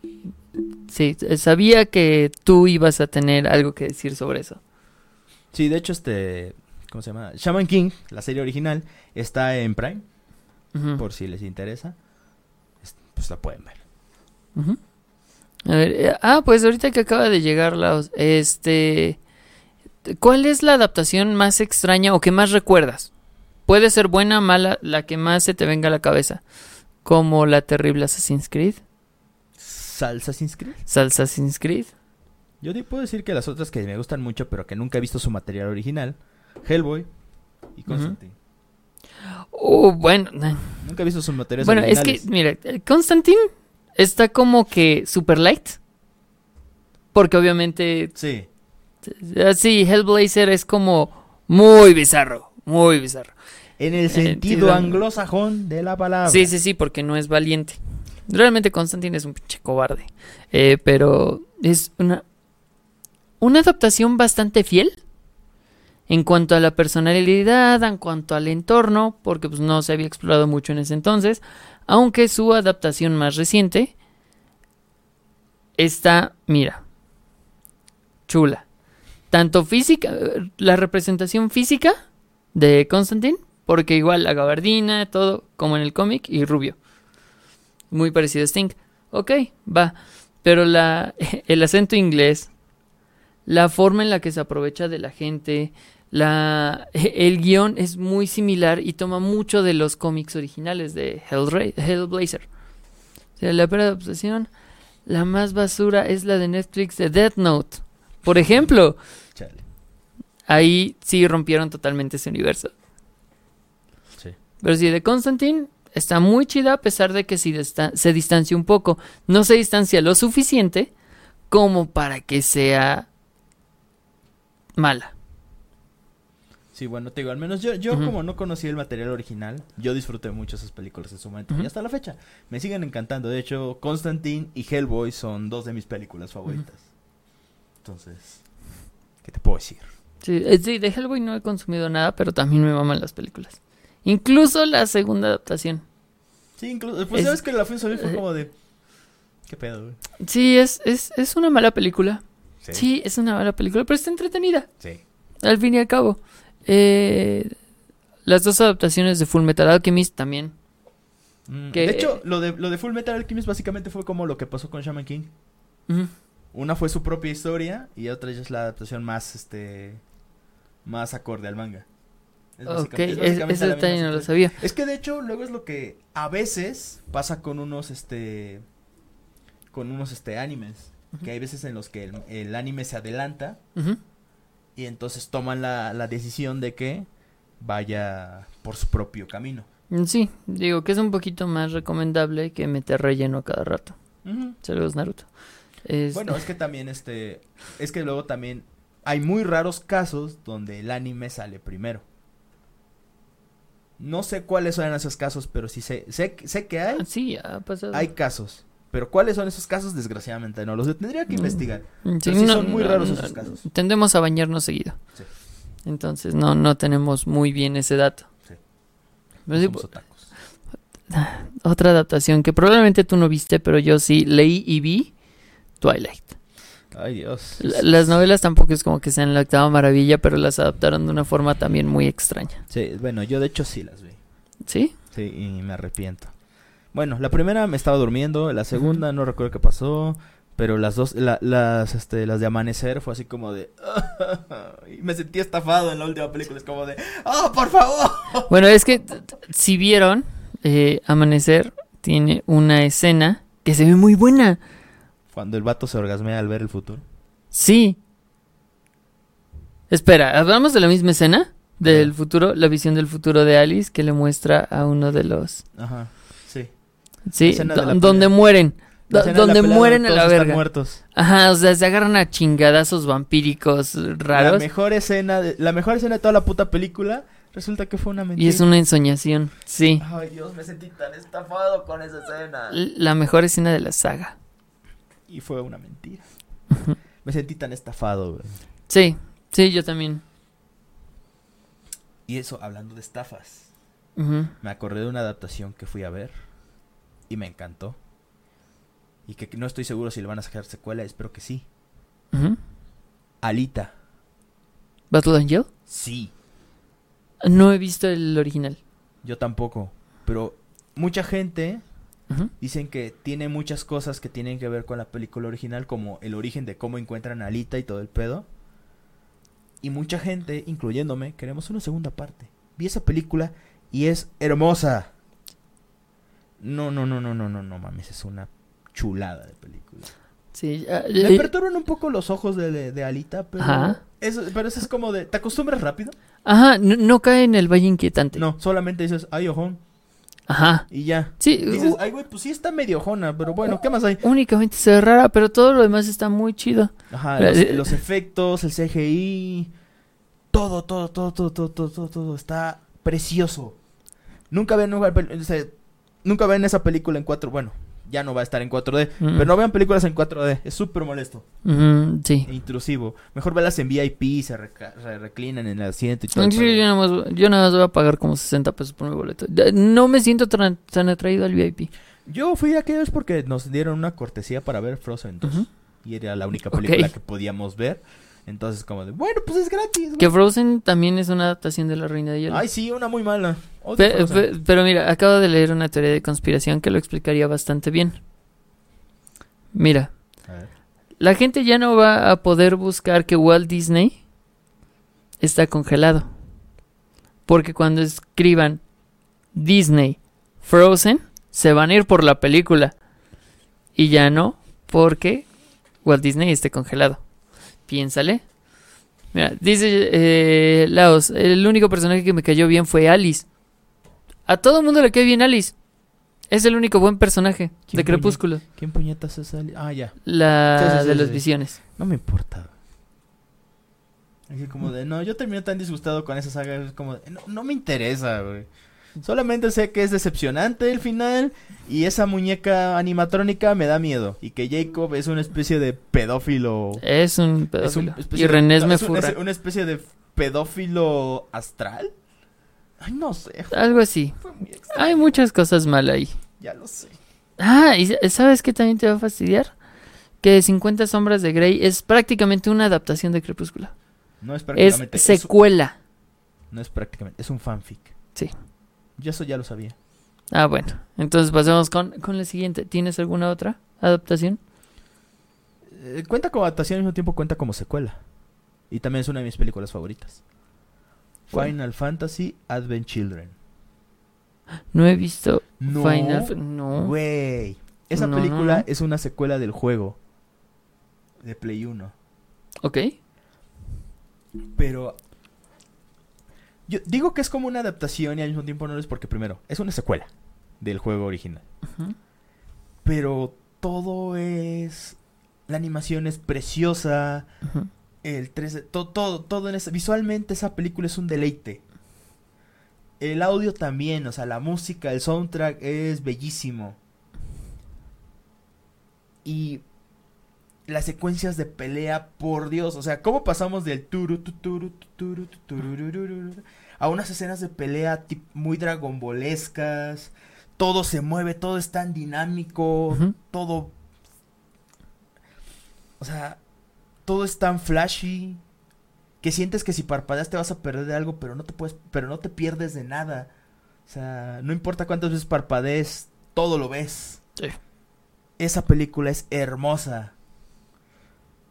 Sí, sabía que tú ibas a tener algo que decir sobre eso. Sí, de hecho, este... ¿Cómo se llama? Shaman King, la serie original, está en Prime, Por si les interesa. Es- Pues la pueden ver. A ver, eh, ah, pues ahorita que acaba de llegar la... Este... ¿Cuál es la adaptación más extraña o que más recuerdas? Puede ser buena, mala, la que más se te venga a la cabeza. Como la terrible Assassin's Creed. ¿Salsa sin Creed? Assassin's Creed. Yo di- puedo decir que las otras que me gustan mucho, pero que nunca he visto su material original, Hellboy y Constantine. Oh, bueno. Nunca he visto sus materiales Bueno, es que, mira, Constantine está como que super light. Porque obviamente, Sí, así, Hellblazer es como muy bizarro, muy bizarro. en el Entiendo. sentido anglosajón de la palabra. Sí, sí, sí, porque no es valiente. Realmente Constantine es un pinche cobarde. Eh, pero es una, una adaptación bastante fiel en cuanto a la personalidad, en cuanto al entorno, porque pues, no se había explorado mucho en ese entonces. Aunque su adaptación más reciente está, mira, chula. Tanto física, la representación física de Constantine, porque igual la gabardina, todo como en el cómic, y rubio. Muy parecido a Sting. Ok, va. Pero la, <laughs> el acento inglés, la forma en la que se aprovecha de la gente, la, <laughs> el guion es muy similar y toma mucho de los cómics originales de Hellra- Hellblazer. O sea, la peor obsesión, la más basura es la de Netflix de Death Note. Por ejemplo, Chale. ahí sí rompieron totalmente ese universo. Sí. Pero sí, de Constantine está muy chida a pesar de que sí dista- se distancia un poco. No se distancia lo suficiente como para que sea mala. Sí, bueno, te digo, al menos yo, yo Ujú. como no conocía el material original, yo disfruté mucho esas películas en su momento. Y hasta la fecha, me siguen encantando. De hecho, Constantine y Hellboy son dos de mis películas favoritas. Entonces, ¿qué te puedo decir? Sí, eh, sí, de Hellboy no he consumido nada, pero también me maman las películas. Incluso la segunda adaptación. Sí, incluso, pues Es- sabes que la fui a fue eh, como de... ¿Qué pedo, güey? Sí, es, es, es una mala película. Sí. Sí, es una mala película, pero está entretenida. Sí. al fin y al cabo. Eh, las dos adaptaciones de Full Metal Alchemist también. Mm, Que- De hecho, lo de, lo de Full Metal Alchemist básicamente fue como lo que pasó con Shaman King. Una fue su propia historia y otra ya es la adaptación más, este, más acorde al manga. Es Ok, básicamente- es ese detalle no lo sabía. Es que de hecho luego es lo que a veces pasa con unos, este, con unos, este, animes. Que hay veces en los que el, el anime se adelanta Ujú. Y entonces toman la, la decisión de que vaya por su propio camino. Mm, Sí, digo que es un poquito más recomendable que meter relleno a cada rato. Saludos Naruto. Es- Bueno, es que también este es que luego también hay muy raros casos donde el anime sale primero. No sé cuáles son esos casos, pero sí sé sé, sé que hay Ah, sí, ha pasado. hay casos. Pero cuáles son esos casos desgraciadamente no los tendría que Mm. investigar. Pero sí son muy raros esos casos. Tendemos a bañarnos seguido. Sí. Entonces no, no tenemos muy bien ese dato. Sí. Pero sí, Somos otakus. otra adaptación que probablemente tú no viste, pero yo sí leí y vi Twilight. Ay, Dios. La- Las novelas tampoco es como que sean la octava maravilla, pero las adaptaron de una forma también muy extraña. Sí, bueno, yo de hecho sí las vi. ¿Sí? Sí, y me arrepiento. Bueno, la primera me estaba durmiendo, la segunda no recuerdo qué pasó, pero las dos, la- las, este, las de amanecer fue así como de, <laughs> y me sentí estafado en la última película, es como de, oh, por favor. <laughs> Bueno, es que si vieron, eh, Amanecer tiene una escena que se ve muy buena. Cuando el vato se orgasmea al ver el futuro. Sí. Espera, ¿hablamos de la misma escena? Del futuro, la visión del futuro de Alice que le muestra a uno de los... Ajá, sí. La donde mueren. La donde la mueren a la están verga. muertos. Ajá, o sea, se agarran a chingadazos vampíricos La raros. mejor escena, de, la mejor escena de toda la puta película, resulta que fue una mentira. Y es una ensoñación, sí. Ay, Dios, me sentí tan estafado con esa escena. La mejor escena de la saga. Y fue una mentira. Me sentí tan estafado, güey. Sí, sí, yo también. Y eso, hablando de estafas. Me acordé de una adaptación que fui a ver y me encantó. Y que no estoy seguro si le van a sacar secuela, espero que sí. Ujú. Alita. Battle Angel. Sí, No he visto el original. yo tampoco. Pero mucha gente dicen que tiene muchas cosas que tienen que ver con la película original, como el origen de cómo encuentran a Alita y todo el pedo. Y mucha gente, incluyéndome, queremos una segunda parte. Vi esa película y es hermosa. No, no, no, no, no, no, no mames, es una chulada de película. Sí, ah, Me eh, perturban un poco los ojos de, de- de Alita, pero Ajá. eso, pero eso es como de, ¿te acostumbras rápido? Ajá, no, no cae en el valle inquietante. No, solamente dices, ay, ojón, Ajá. y ya. Sí, Dices, ay, güey, pues sí está medio ojona, pero bueno, ¿qué más hay? únicamente se ve rara, pero todo lo demás está muy chido. Ajá, los, eh, los efectos, el CGI, todo, todo, todo, todo, todo, todo, todo, todo, está precioso. Nunca ven, nunca, o sea, nunca ven esa película en 4, bueno, ya no va a estar en 4D, Mm. pero no vean películas en 4D, es súper molesto sí. e intrusivo. Mejor velas en VIP, se, reca- se reclinan en el asiento y todo. Sí, yo, nada más, yo nada más voy a pagar como 60 pesos por mi boleto. No me siento tan, tan atraído al VIP. Yo fui aquella vez porque nos dieron una cortesía para ver Frozen 2. Ujú. Y era la única película que podíamos ver. Entonces, como de, bueno, pues es gratis. Que. Frozen también es una adaptación de La Reina de Hielo. Ay, sí, una muy mala. Pe- pe- pero mira, acabo de leer una teoría de conspiración que lo explicaría bastante bien. Mira, la gente ya no va a poder buscar que Walt Disney está congelado. Porque cuando escriban Disney Frozen, se van a ir por la película. Y ya no, porque Walt Disney esté congelado. Piénsale. Mira, dice eh, Laos, el único personaje que me cayó bien fue Alice. A todo el mundo le cae bien Alice. Es el único buen personaje ¿Quién de Crepúsculo. ¿Quién puñetas es Ali? Ah, ya. La Sí, sí, sí, de sí, las sí. visiones. No me importa. Así como de, no, yo termino tan disgustado con esa saga. Es como de, no, no me interesa, güey. Solamente sé que es decepcionante el final. Y esa muñeca animatrónica me da miedo. Y que Jacob es una especie de pedófilo. Es un Es pedófilo. un especie y René me es furra. es una especie de pedófilo astral. Ay, no sé. Algo así. Hay muchas cosas mal ahí. Ya lo sé. Ah, y sa- ¿sabes qué también te va a fastidiar? Que 50 sombras de Grey es prácticamente una adaptación de Crepúsculo. No es Es prácticamente. es un- secuela. no es prácticamente. Es un fanfic. Sí. Yo eso ya lo sabía. Ah, bueno. Entonces pasemos con, con la siguiente. ¿Tienes alguna otra adaptación? Eh, cuenta como adaptación al mismo tiempo cuenta como secuela. Y también es una de mis películas favoritas. Final Fantasy Advent Children. No he visto No, Final Fa- No. güey. Esa No, no, película no. es una secuela del juego de Play 1. Ok. Pero yo digo que es como una adaptación y al mismo tiempo no lo es porque primero es una secuela del juego original. Pero todo es la animación es preciosa, el 3D, todo todo todo en esa visualmente esa película es un deleite. El audio también, o sea, la música, el soundtrack es bellísimo. Y las secuencias de pelea, por Dios, o sea, ¿cómo pasamos del turu tu, turu tu, turu tu, tururururu a unas escenas de pelea muy dragonbolescas? Todo se mueve, todo es tan dinámico, todo o sea, todo es tan flashy que sientes que si parpadeas te vas a perder de algo, pero no te puedes, pero no te pierdes de nada. O sea, no importa cuántas veces parpadees, todo lo ves. Sí. Esa película es hermosa.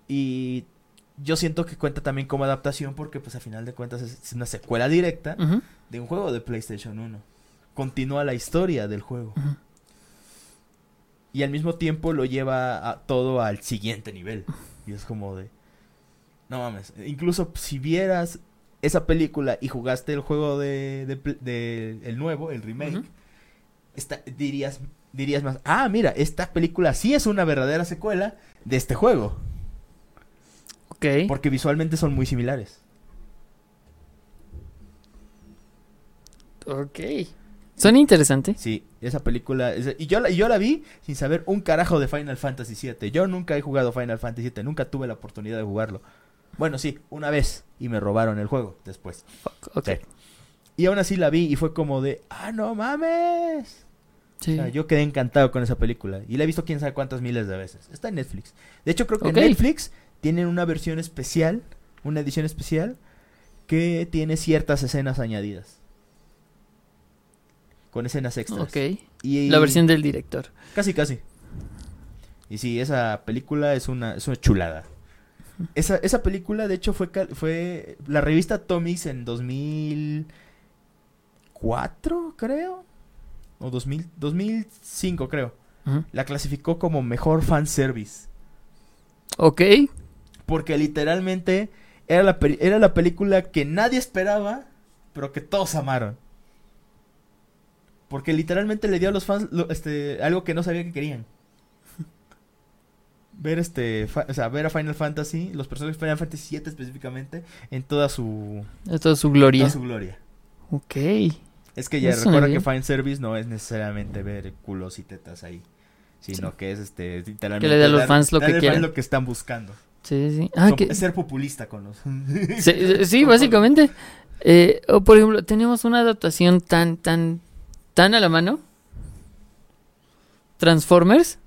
Y yo siento que cuenta también como adaptación porque pues a final de cuentas es, una secuela directa de un juego de PlayStation 1. Continúa la historia del juego. Y al mismo tiempo lo lleva a todo al siguiente nivel. Y es como de... No mames. Incluso si vieras esa película y jugaste el juego de, de el nuevo, el remake, Ujú. esta- dirías, dirías más, ah, mira, esta película sí es una verdadera secuela de este juego. Ok. Porque visualmente son muy similares. Ok. Son interesantes. Sí, esa película. y yo la, y yo la vi sin saber un carajo de Final Fantasy VII. Yo nunca he jugado Final Fantasy VII, nunca tuve la oportunidad de jugarlo. Bueno, sí, una vez. Y me robaron el juego después. Ok. Sí. Y aún así la vi y fue como de, ah, no mames. Sí. O sea, yo quedé encantado con esa película. Y la he visto quién sabe cuántas miles de veces. Está en Netflix. De hecho, creo que Ok. en Netflix tienen una versión especial, una edición especial, que tiene ciertas escenas añadidas. Con escenas extras. Ok. Y, La versión del director. Casi, casi. Y sí, esa película es una, es una chulada. Esa, esa película, de hecho, fue, fue la revista Tomis en 2004, creo. O 2000, 2005, creo. La clasificó como mejor fanservice. Ok. Porque literalmente era la, era la película que nadie esperaba, pero que todos amaron. Porque literalmente le dio a los fans lo- este, algo que no sabía que querían. <laughs> Ver este, o sea, ver a Final Fantasy, los personajes de Final Fantasy 7 específicamente, en toda su, Esto es su gloria. toda su gloria. Ok. Es que ya Eso recuerda que fan service no es necesariamente ver culos y tetas ahí, sino Sí. que es este literalmente Que le dé a los dar- fans lo que quieran. lo que están buscando. Sí, sí. Ah, que... ser populista con los. <laughs> Sí, sí, sí, básicamente. Eh, o por ejemplo, tenemos una adaptación tan, tan, tan a la mano. Transformers.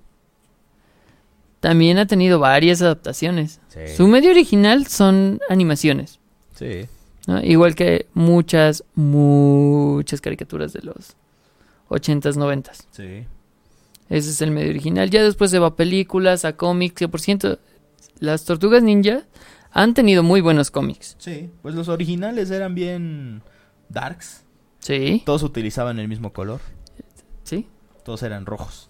También ha tenido varias adaptaciones. Sí. Su medio original son animaciones. Sí. ¿no? Igual que muchas, muchas caricaturas de los 80s, 90s. Sí. Ese es el medio original. Ya después se va a películas, a cómics. Que por ciento, las tortugas ninja han tenido muy buenos cómics. Sí. Pues los originales eran bien darks. Sí, Todos utilizaban el mismo color. sí. Todos eran rojos.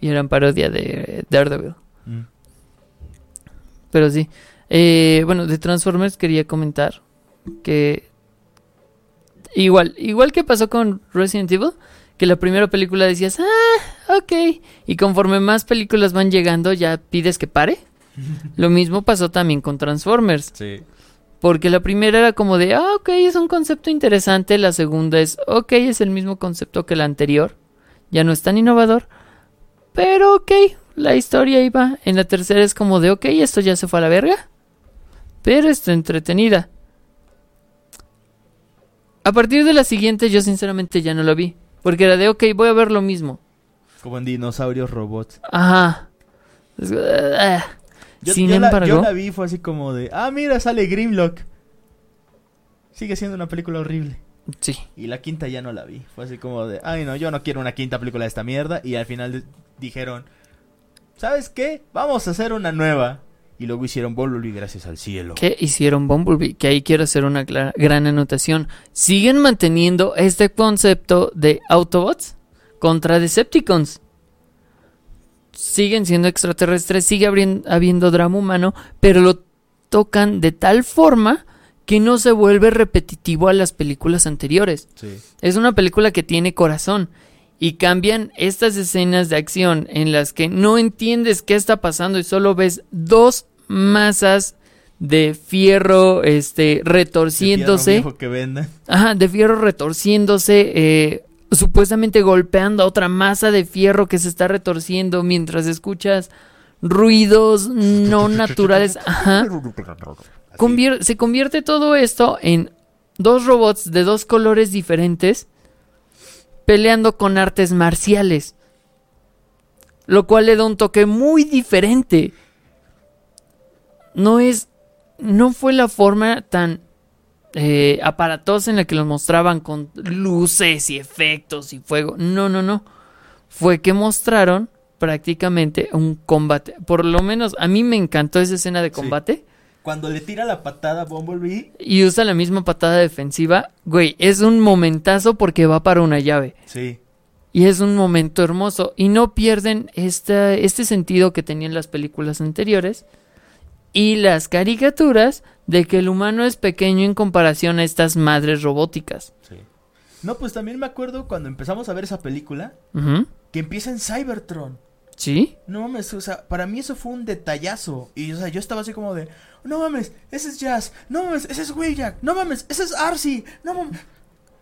Y eran parodia de Daredevil. Pero sí. Eh, bueno, de Transformers quería comentar que igual, igual que pasó con Resident Evil, que la primera película decías, ah, ok, y conforme más películas van llegando ya pides que pare. Lo mismo pasó también con Transformers, Sí. porque la primera era como de, ah, ok, es un concepto interesante, la segunda es, ok, es el mismo concepto que la anterior, ya no es tan innovador, pero ok, la historia iba. En la tercera es como de, ok, esto ya se fue a la verga. Pero está entretenida. A partir de la siguiente yo sinceramente ya no la vi. Porque era de, ok, voy a ver lo mismo. Como en dinosaurios robots. Ajá. Yo, Sin yo la, embargo- yo la vi, fue así como de, ah, mira, sale Grimlock. Sigue siendo una película horrible. Sí. Y la quinta ya no la vi. Fue así como de, ay, no, yo no quiero una quinta película de esta mierda. Y al final dijeron, ¿sabes qué? Vamos a hacer una nueva. Y luego hicieron Bumblebee gracias al cielo. ¿Qué hicieron Bumblebee? Que ahí quiero hacer una gran anotación. Siguen manteniendo este concepto de Autobots contra Decepticons. Siguen siendo extraterrestres, sigue habiendo drama humano, pero lo tocan de tal forma que no se vuelve repetitivo a las películas anteriores. Sí. Es una película que tiene corazón. Y cambian estas escenas de acción en las que no entiendes qué está pasando y solo ves dos masas de fierro este retorciéndose. De fierro que venden. Ajá, de fierro retorciéndose, eh, supuestamente golpeando a otra masa de fierro que se está retorciendo mientras escuchas ruidos no <laughs> naturales. Ajá. Convier- se convierte todo esto en dos robots de dos colores diferentes peleando con artes marciales. Lo cual le da un toque muy diferente. No es. No fue la forma tan eh, aparatosa en la que los mostraban con luces y efectos y fuego. No, no, no. Fue que mostraron prácticamente un combate. Por lo menos a mí me encantó esa escena de Sí. combate. Cuando le tira la patada a Bumblebee. y usa la misma patada defensiva, güey, es un momentazo porque va para una llave. Sí. Y es un momento hermoso. Y no pierden esta, este sentido que tenían las películas anteriores. Y las caricaturas de que el humano es pequeño en comparación a estas madres robóticas. Sí. No, pues también me acuerdo cuando empezamos a ver esa película. Que empieza en Cybertron. ¿Sí? No mames, o sea, para mí eso fue un detallazo. Y, o sea, yo estaba así como de, no mames, ese es Jazz. No mames, ese es Wayjack. No mames, ese es Arcee. No mames.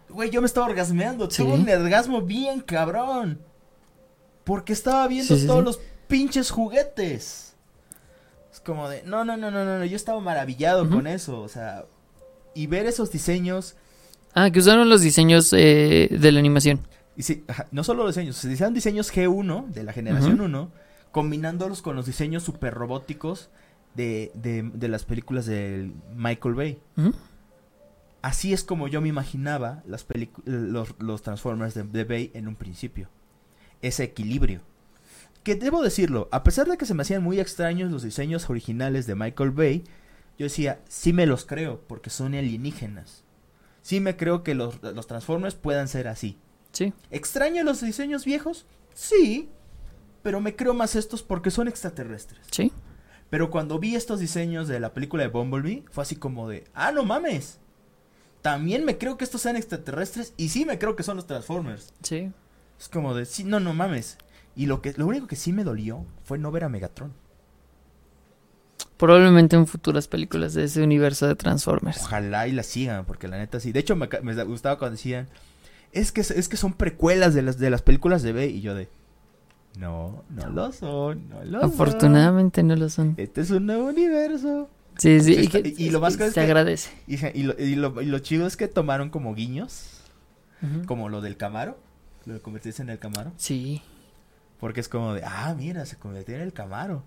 Güey, yo me estaba orgasmeando. Sí. Tuve un orgasmo bien cabrón. Porque estaba viendo Sí, sí, todos sí. los pinches juguetes. Como de, no, no, no, no, no, no. Yo estaba maravillado con eso. O sea, y ver esos diseños. Ah, que usaron los diseños eh, de la animación. Y sí, ajá, no solo los diseños, se hicieron diseños G1 de la generación Ujú. 1, combinándolos con los diseños super robóticos de, de, de las películas de Michael Bay. Así es como yo me imaginaba las los, los Transformers de, de Bay en un principio. Ese equilibrio. Que debo decirlo, a pesar de que se me hacían muy extraños los diseños originales de Michael Bay, yo decía, sí me los creo, porque son alienígenas. Sí me creo que los, los Transformers puedan ser así. Sí. ¿Extraño los diseños viejos? Sí, pero me creo más estos porque son extraterrestres. Sí. Pero cuando vi estos diseños de la película de Bumblebee, fue así como de, ah, no mames. También me creo que estos sean extraterrestres y sí me creo que son los Transformers. Sí. Es como de, sí, no, no mames. Y lo que lo único que sí me dolió fue no ver a Megatron. Probablemente en futuras películas de ese universo de Transformers. Ojalá y la sigan, porque la neta sí. De hecho, me, gustaba cuando decían, es que, es que son precuelas de las, de las películas de B. Y yo de, no, no lo son, no lo son. Afortunadamente no lo son. Este es un nuevo universo. Sí, sí. Y, y lo más es se que- agradece. Y, y lo, y, lo, y lo chido es que tomaron como guiños, como lo del Camaro, lo de convertirse en el Camaro. Sí. Porque es como de, ah, mira, se convirtió en el Camaro.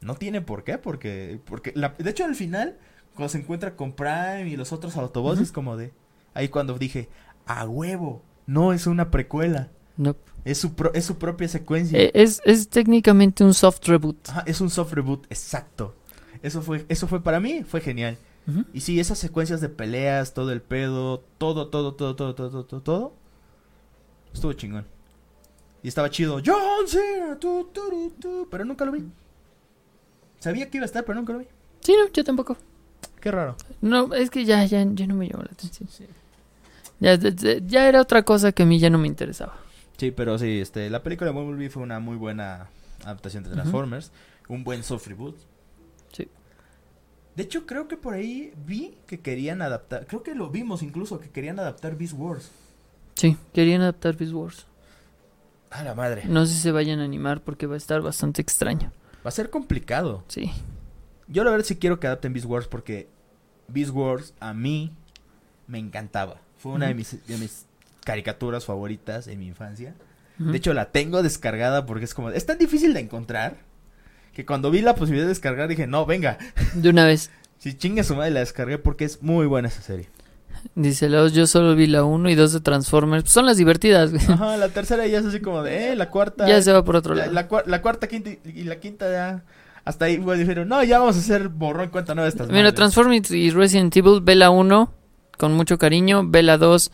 No tiene por qué, porque, porque la- de hecho al final, cuando se encuentra con Prime y los otros Autobots, es como de, ahí cuando dije, a huevo, no es una precuela, No. es su, pro- es su propia secuencia. Eh, Es, es técnicamente un soft reboot. Ajá, es un soft reboot, exacto. Eso fue, eso fue para mí, fue genial. Y sí, esas secuencias de peleas, todo el pedo, todo, todo, todo, todo, todo, todo, todo, todo, estuvo chingón. Y estaba chido. John Cena, tu, tu, tu, pero nunca lo vi. Sabía que iba a estar, pero nunca lo vi. Sí, no, yo tampoco. Qué raro. No, es que ya, ya, ya no me llamó la atención. Ya, ya- ya era otra cosa que a mí ya no me interesaba. Sí, pero sí, este, la película de Bumblebee fue una muy buena adaptación de. Transformers, un buen soft reboot. Sí. De hecho, creo que por ahí vi que querían adaptar, creo que lo vimos incluso, que querían adaptar Beast Wars. Sí, querían adaptar Beast Wars. A la madre. No sé si se vayan a animar porque va a estar bastante extraño. Va a ser complicado. Sí. Yo la verdad sí quiero que adapten Beast Wars porque Beast Wars a mí me encantaba. Fue una de, mis, de mis caricaturas favoritas en mi infancia. De hecho la tengo descargada porque es como... Es tan difícil de encontrar Que cuando vi la posibilidad de descargar dije, no, venga. De una vez. <laughs> Si chingue su madre la descargué porque es muy buena esa serie. Dice yo solo vi la 1 y 2 de Transformers. Pues son las divertidas, güey. Ajá, la tercera ya es así como de, eh, la cuarta. Ya se va por otro la, lado. la cua- la cuarta, quinta y, y la quinta ya. Hasta ahí, güey, dijeron, no, ya vamos a hacer borrón cuenta nueva de estas Mira, madres". Transformers y Resident Evil, ve la 1 con mucho cariño, ve la 2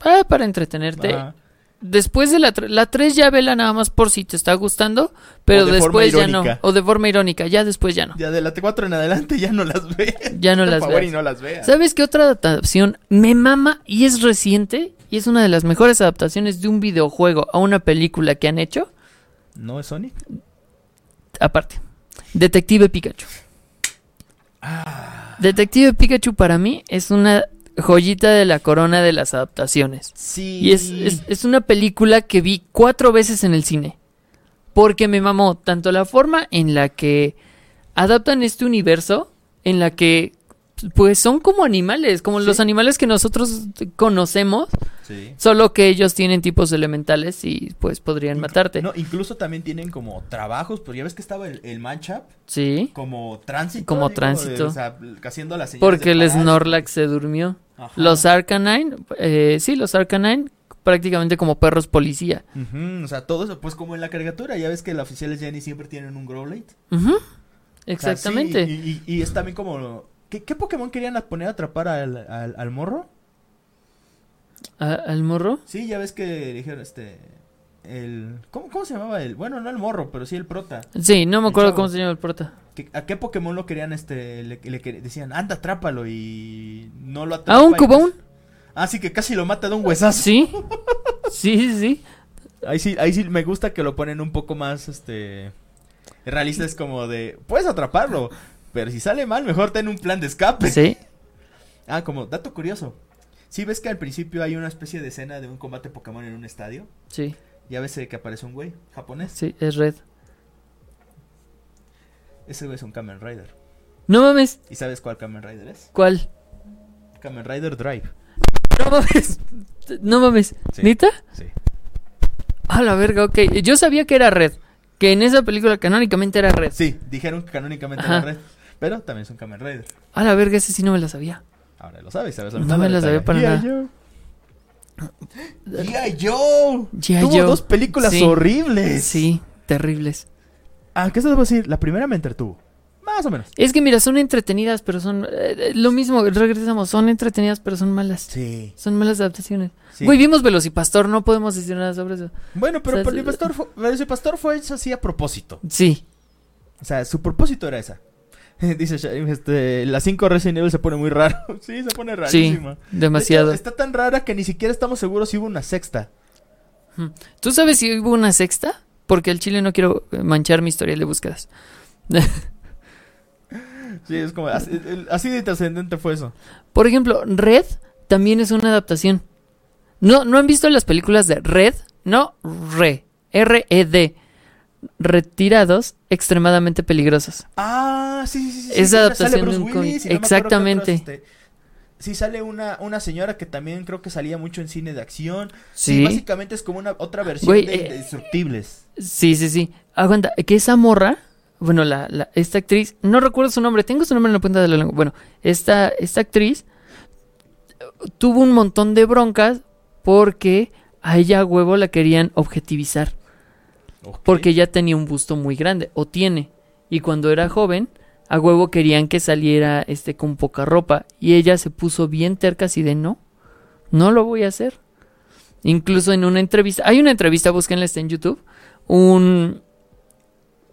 ah, para entretenerte. Ajá. Después de la 3, la 3 ya vela nada más por si te está gustando, pero de después ya no. O de forma irónica, ya después ya no. Ya de la T4 en adelante ya no las ve. Ya no Por las favor, veas. y no las veas. ¿Sabes qué otra adaptación me mama y es reciente? Y es una de las mejores adaptaciones de un videojuego a una película que han hecho. ¿No es Sonic? Aparte, Detective Pikachu. Ah. Detective Pikachu para mí es una joyita de la corona de las adaptaciones. Sí. Y es, es, es una película que vi cuatro veces en el cine. Porque me mamó tanto la forma en la que adaptan este universo, en la que pues son como animales, como Sí. los animales que nosotros conocemos, Sí. solo que ellos tienen tipos elementales y pues podrían Inc- matarte. No, incluso también tienen como trabajos, pues ya ves que estaba el, el Manchap Sí, como tránsito. Como de- tránsito. o sea, haciendo las porque el. Snorlax se durmió. Ajá. Los Arcanine, eh, sí, los Arcanine prácticamente como perros policía. Ujú, o sea, todo eso, pues como en la caricatura, ya ves que los oficiales Jenny siempre tienen un Growlithe. O sea, Exactamente. sí, y, y- y es también como... ¿Qué, qué Pokémon querían a- poner a atrapar al, al, al morro? ¿A- ¿Al morro? Sí, ya ves que dijeron este... El... ¿Cómo, ¿Cómo se llamaba el? Bueno, no el morro, pero sí el prota. Sí, no me acuerdo cómo se llama el prota. ¿Qué- ¿A qué Pokémon lo querían este? Le, le decían, anda, atrápalo y no lo atrapa. ¿A un Cubone? casi- Ah, sí, que casi lo mata de un huesazo. Sí. Sí, sí, sí. Ahí sí, ahí sí me gusta que lo ponen un poco más, este... Realista es como de, puedes atraparlo, pero si sale mal, mejor ten un plan de escape. Sí. <laughs> Ah, como dato curioso. Sí, ves que al principio hay una especie de escena de un combate Pokémon en un estadio. Sí, Ya ves que aparece un güey japonés. sí, es red. Ese güey es un Kamen Rider. No mames. ¿Y sabes cuál Kamen Rider es? ¿Cuál? Kamen Rider Drive. No mames. No mames. Sí. ¿Nita? Sí. A la verga, ok. Yo sabía que era red. Que en esa película canónicamente era red. Sí, dijeron que canónicamente Ajá. era Red. Pero también es un Kamen Rider. A la verga, ese sí no me la sabía. Ahora lo sabes, ¿sabes? No me la sabía para nada. G.I. Joe. G.I. Tuvo Joe. dos películas Sí. horribles. Sí, terribles. Ah, ¿qué se debo decir? La primera me entretuvo. Más o menos. Es que mira, son entretenidas, pero son... eh, eh, lo mismo, regresamos, son entretenidas, pero son malas. Sí. Son malas adaptaciones. sí. Güey, vimos Velocipastor, no podemos decir nada sobre eso. Bueno, pero O sea, Velocipastor fue, Velocipastor fue hecho así a propósito. Sí, O sea, su propósito era esa. <laughs> Dice Shaim, este, la 5 Resident Evil se pone muy raro. <laughs> sí, se pone sí, rarísima. De demasiado. hecho, está tan rara que ni siquiera estamos seguros si hubo una sexta. ¿Tú sabes si hubo una sexta? Porque al chile no quiero eh, manchar mi historial de búsquedas. <laughs> Sí, es como así de trascendente fue eso. Por ejemplo, Red también es una adaptación. ¿No, ¿no han visto las películas de Red? No, Re. R-E-D. Retirados, extremadamente peligrosos. Ah, sí, sí, sí. Es sí, adaptación de un. Willis no Exactamente. este, Sí, sale una, una señora que también creo que salía mucho en cine de acción. Sí, Sí. básicamente es como una otra versión de, eh, de Indestructibles. Sí, sí, sí. Aguanta, que esa morra, bueno, la, la- esta actriz, no recuerdo su nombre, tengo su nombre en la punta de la lengua. Bueno, esta, esta actriz tuvo un montón de broncas porque a ella a huevo la querían objetivizar. Porque ella tenía un busto muy grande, o tiene. Y cuando era joven, a huevo querían que saliera este con poca ropa. Y ella se puso bien terca así de no, no lo voy a hacer. Incluso en una entrevista, hay una entrevista, búsquenla, está en YouTube. Un,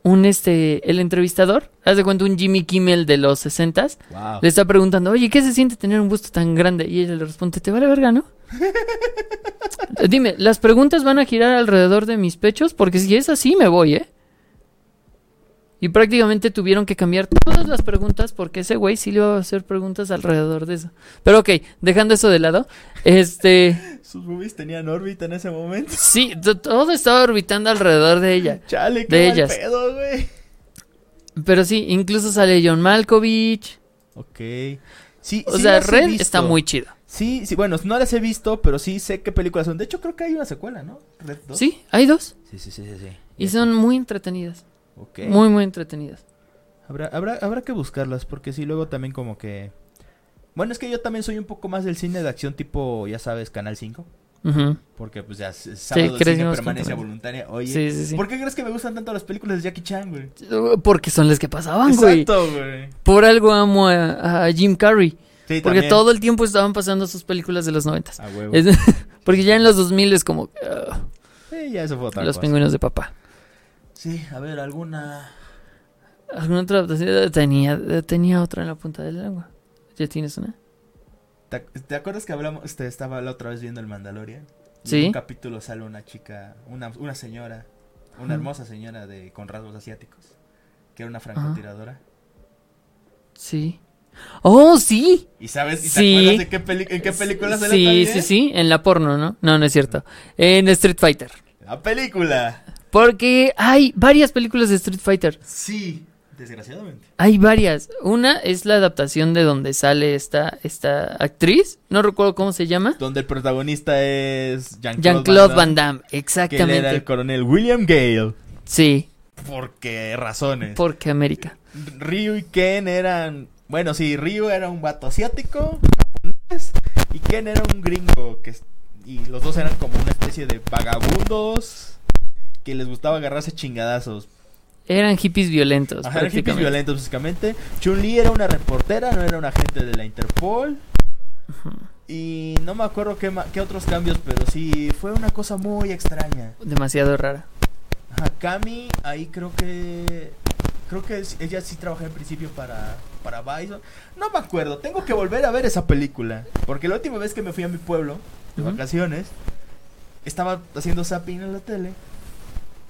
un este, el entrevistador, haz de cuenta un Jimmy Kimmel de los 60 Wow. le está preguntando, oye, ¿qué se siente tener un busto tan grande? Y ella le responde, ¿te vale verga, no? <laughs> Dime, ¿las preguntas van a girar alrededor de mis pechos? Porque si es así, me voy, ¿eh? Y prácticamente tuvieron que cambiar todas las preguntas porque ese güey sí le iba a hacer preguntas alrededor de eso. Pero ok, dejando eso de lado, este... <laughs> Sus boobies tenían órbita en ese momento. Sí, to- todo estaba orbitando alrededor de ella. Chale, qué De mal ellas. pedo, güey. Pero sí, incluso sale John Malkovich. Ok. Sí, O sí sea, Red está muy chido. Sí, sí, bueno, no las he visto, pero sí sé qué películas son. De hecho, creo que hay una secuela, ¿no? Red 2. Sí, hay dos. Sí, sí, sí, sí. sí. Y son muy entretenidas. Ok. Muy, muy entretenidas. Habrá, habrá, habrá que buscarlas, porque sí, luego también como que... Bueno, es que yo también soy un poco más del cine de acción tipo, ya sabes, Canal 5. Ujú. Porque pues ya sábado de cine crecimos con permanencia Canal. voluntaria. Oye, Sí, sí, sí. ¿por qué crees que me gustan tanto las películas de Jackie Chan, güey? Porque son las que pasaban, güey. Exacto, güey. Por algo amo a, a Jim Carrey. Sí, Porque también. todo el tiempo estaban pasando sus películas de los noventas. A huevo. Es- <laughs> porque ya en los 2000 es como ah, Sí, ya eso fue otra los cosa. pingüinos de papá. Sí, a ver, alguna... ¿Alguna otra adaptación? Tenía, tenía otra en la punta de la lengua. ¿Ya tienes una? ¿Te, te acuerdas que hablamos, este, estaba la otra vez viendo el Mandalorian? Y Sí. En un capítulo sale una chica, una, una señora, una Ajá. hermosa señora de con rasgos asiáticos, que era una francotiradora. Sí. ¡Oh, sí! ¿Y sabes, y te Sí. acuerdas de qué peli- en qué película sale Sí, también? sí, sí. En la porno, ¿no? No, no es cierto. En Street Fighter. La película. Porque hay varias películas de Street Fighter. Sí, desgraciadamente. Hay varias. Una es la adaptación de donde sale esta, esta actriz. No recuerdo cómo se llama. Donde el protagonista es Jean-Claude, Jean-Claude Van Van Damme, Damme. que él era Exactamente. el coronel William Gale. Sí, ¿Por qué razones? porque América. Ryu y Ken eran. Bueno, sí, Ryu era un vato asiático, japonés, y Ken era un gringo. Que, y los dos eran como una especie de vagabundos que les gustaba agarrarse chingadazos. Eran hippies violentos. Ajá, eran hippies violentos, básicamente. Chun-Li era una reportera, no era una agente de la Interpol. Y no me acuerdo qué, ma- qué otros cambios, pero sí fue una cosa muy extraña. Demasiado rara. Ajá, Cami, ahí creo que. Creo que es- ella sí trabajó en principio para, para Bison. No me acuerdo, tengo que volver a ver esa película. Porque la última vez que me fui a mi pueblo, de vacaciones, estaba haciendo zapping en la tele.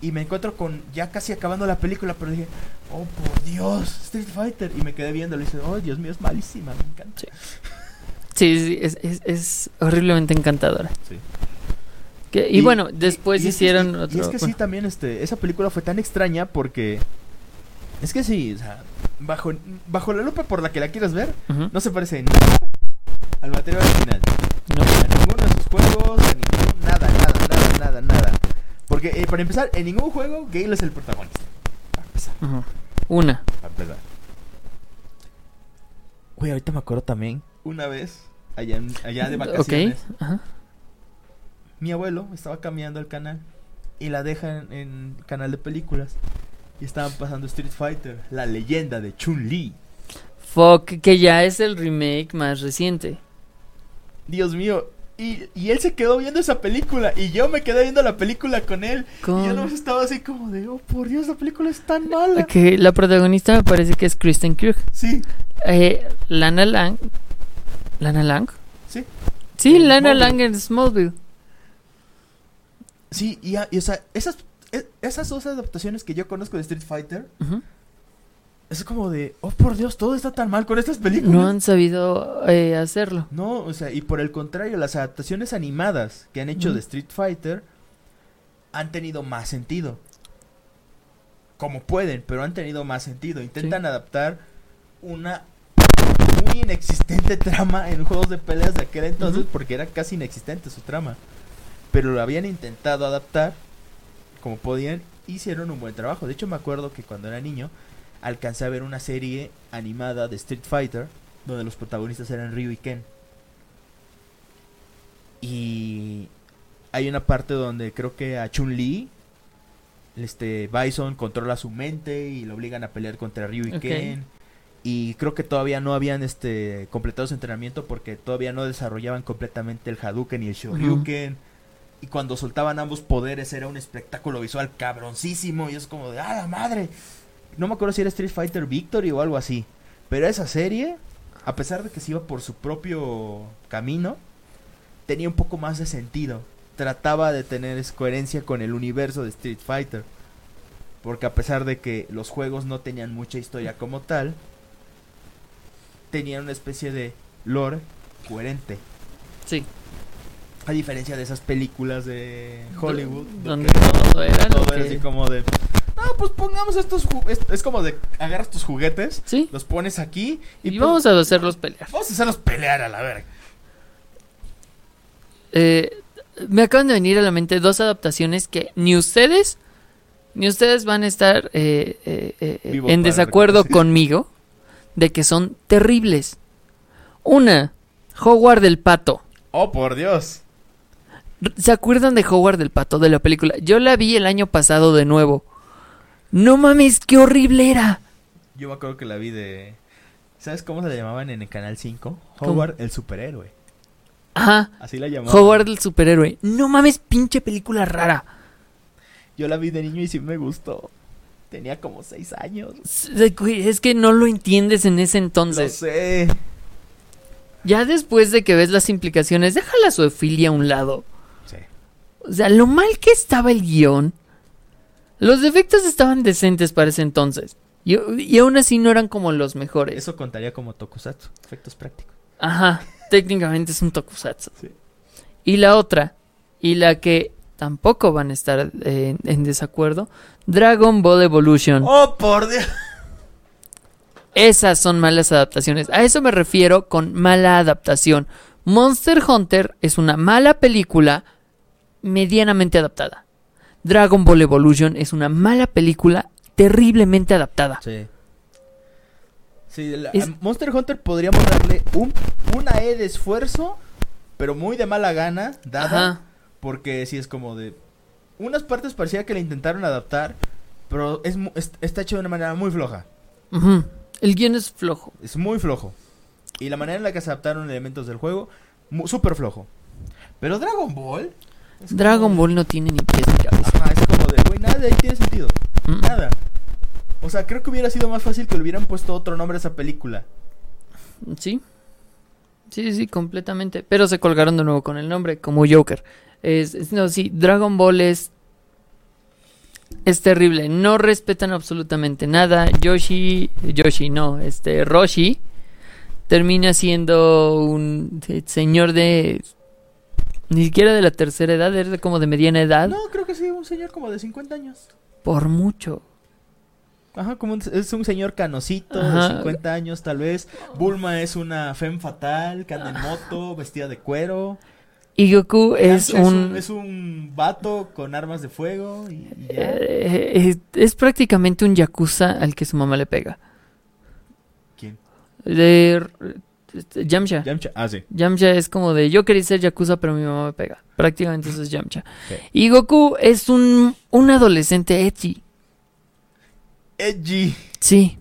Y me encuentro con ya casi acabando la película, pero dije, oh por Dios, Street Fighter. Y me quedé viendo, le dije, oh Dios mío, es malísima, me encanta. Sí. Sí, sí, es, es, es horriblemente encantadora. Sí. Que- y, bueno, después y es hicieron y- otro. Y es que sí, también este, esa película fue tan extraña porque. Es que sí, o sea, bajo, bajo la lupa por la que la quieras ver, no se parece en nada al material original. no. A ninguno de sus juegos, a ninguno, nada, nada, nada, nada, nada. Porque, eh, para empezar, en ningún juego Gale es el protagonista. Para empezar. Una. para empezar. Güey, ahorita me acuerdo también, una vez, allá, allá de vacaciones, Ok. Ajá. mi abuelo estaba cambiando el canal y la deja en, en canal de películas. Y estaban pasando Street Fighter, la leyenda de Chun-Li. Fuck, que ya es el remake más reciente. Dios mío. Y, y él se quedó viendo esa película y yo me quedé viendo la película con él. Y yo no estaba así como de, oh por Dios, la película es tan mala. Que la protagonista me parece que es Kristen Krug. Sí, Eh, Lana Lang. ¿Lana Lang? sí, Sí, Lana Smallville. Lang en Smallville. sí. Y, o sea, esas, e- esas dos adaptaciones que yo conozco de Street Fighter, es como de, oh por Dios, todo está tan mal con estas películas. No han sabido eh, hacerlo. No, o sea, y por el contrario, las adaptaciones animadas que han hecho de Street Fighter han tenido más sentido. Como pueden, pero han tenido más sentido. Intentan adaptar una muy inexistente <laughs> trama en juegos de peleas de aquel entonces, porque era casi inexistente su trama. Pero lo habían intentado adaptar como podían, hicieron un buen trabajo. De hecho, me acuerdo que cuando era niño alcancé a ver una serie animada de Street Fighter donde los protagonistas eran Ryu y Ken. Y hay una parte donde creo que a Chun-Li este Bison controla su mente y lo obligan a pelear contra Ryu y. Ken. Y creo que todavía no habían este completado su entrenamiento porque todavía no desarrollaban completamente el Hadouken y el Shoryuken. Y cuando soltaban ambos poderes era un espectáculo visual cabroncísimo. Y es como de ¡ah, la madre! No me acuerdo si era Street Fighter Victory o algo así. Pero esa serie, a pesar de que se iba por su propio camino, tenía un poco más de sentido. Trataba de tener coherencia con el universo de Street Fighter. Porque a pesar de que los juegos no tenían mucha historia como tal, tenían una especie de lore coherente. Sí. A diferencia de esas películas de Hollywood. Donde todo era todo era que- así como de... No, pues pongamos estos... Es, es como de... Agarras tus juguetes, Sí. los pones aquí y, Y pues, vamos a hacerlos pelear. vamos a hacerlos pelear a la verga. Eh, me acaban de venir a la mente dos adaptaciones que ni ustedes Y ustedes van a estar eh, eh, en desacuerdo reconocer. conmigo de que son terribles. Una, Howard del Pato. Oh, por Dios. ¿Se acuerdan de Howard del Pato de la película? Yo la vi el año pasado de nuevo. No mames, qué horrible era. Yo me acuerdo que la vi de... ¿Sabes cómo se la llamaban en el Canal 5? ¿Cómo? Howard el superhéroe. Ajá, Así la llamaban. Howard el superhéroe. No mames, pinche película rara. Yo la vi de niño y sí me gustó. Tenía como seis años. Es que no lo entiendes en ese Lo entonces. sé. Ya después de que ves las implicaciones, deja la zoofilia a un lado. O sea, lo mal que estaba el guion. Los defectos estaban decentes para ese entonces. Y, y aún así no eran como los mejores. Eso contaría como tokusatsu. Efectos prácticos. Ajá, técnicamente es un tokusatsu. Sí. Y la otra, y la que tampoco van a estar eh, en desacuerdo, Dragon Ball Evolution. ¡Oh, por Dios! Esas son malas adaptaciones. A eso me refiero con mala adaptación. Monster Hunter es una mala película medianamente adaptada. Dragon Ball Evolution es una mala película terriblemente adaptada. Sí. Sí, la- Es- Monster Hunter podríamos darle un, una E de esfuerzo, pero muy de mala gana, dada. Ajá. Porque sí es como de... Unas partes parecía que le intentaron adaptar, pero es, está hecho de una manera muy floja. El guion es flojo. Es muy flojo. Y la manera en la que se adaptaron elementos del juego, súper flojo. Pero Dragon Ball... Dragon Ball no tiene ni pies ni cabeza. Ajá, es como de, güey, nada de ahí tiene sentido. Mm. Nada. O sea, creo que hubiera sido más fácil que le hubieran puesto otro nombre a esa película. Sí. Sí, sí, completamente. Pero se colgaron de nuevo con el nombre, como Joker. Es, es- no, sí, Dragon Ball es. Es terrible. No respetan absolutamente nada. Yoshi. Yoshi, no. Este, Roshi. Termina siendo un señor de. Ni siquiera de la tercera edad, es como de mediana edad. No, creo que sí, un señor como de 50 años. Por mucho. Ajá, como un- es un señor canosito Ajá. de 50 años tal vez. Bulma es una femme fatal que anda en moto, vestida de cuero. Y Goku es un. es un vato con armas de fuego y, y ya. eh, es, es prácticamente un yakuza al que su mamá le pega. ¿Quién? De Yamcha. Yamcha. Ah, sí. Yamcha es como de yo quería ser yakuza pero mi mamá me pega. Prácticamente eso es Yamcha. Y Goku es un, un adolescente edgy. Edgy. Sí.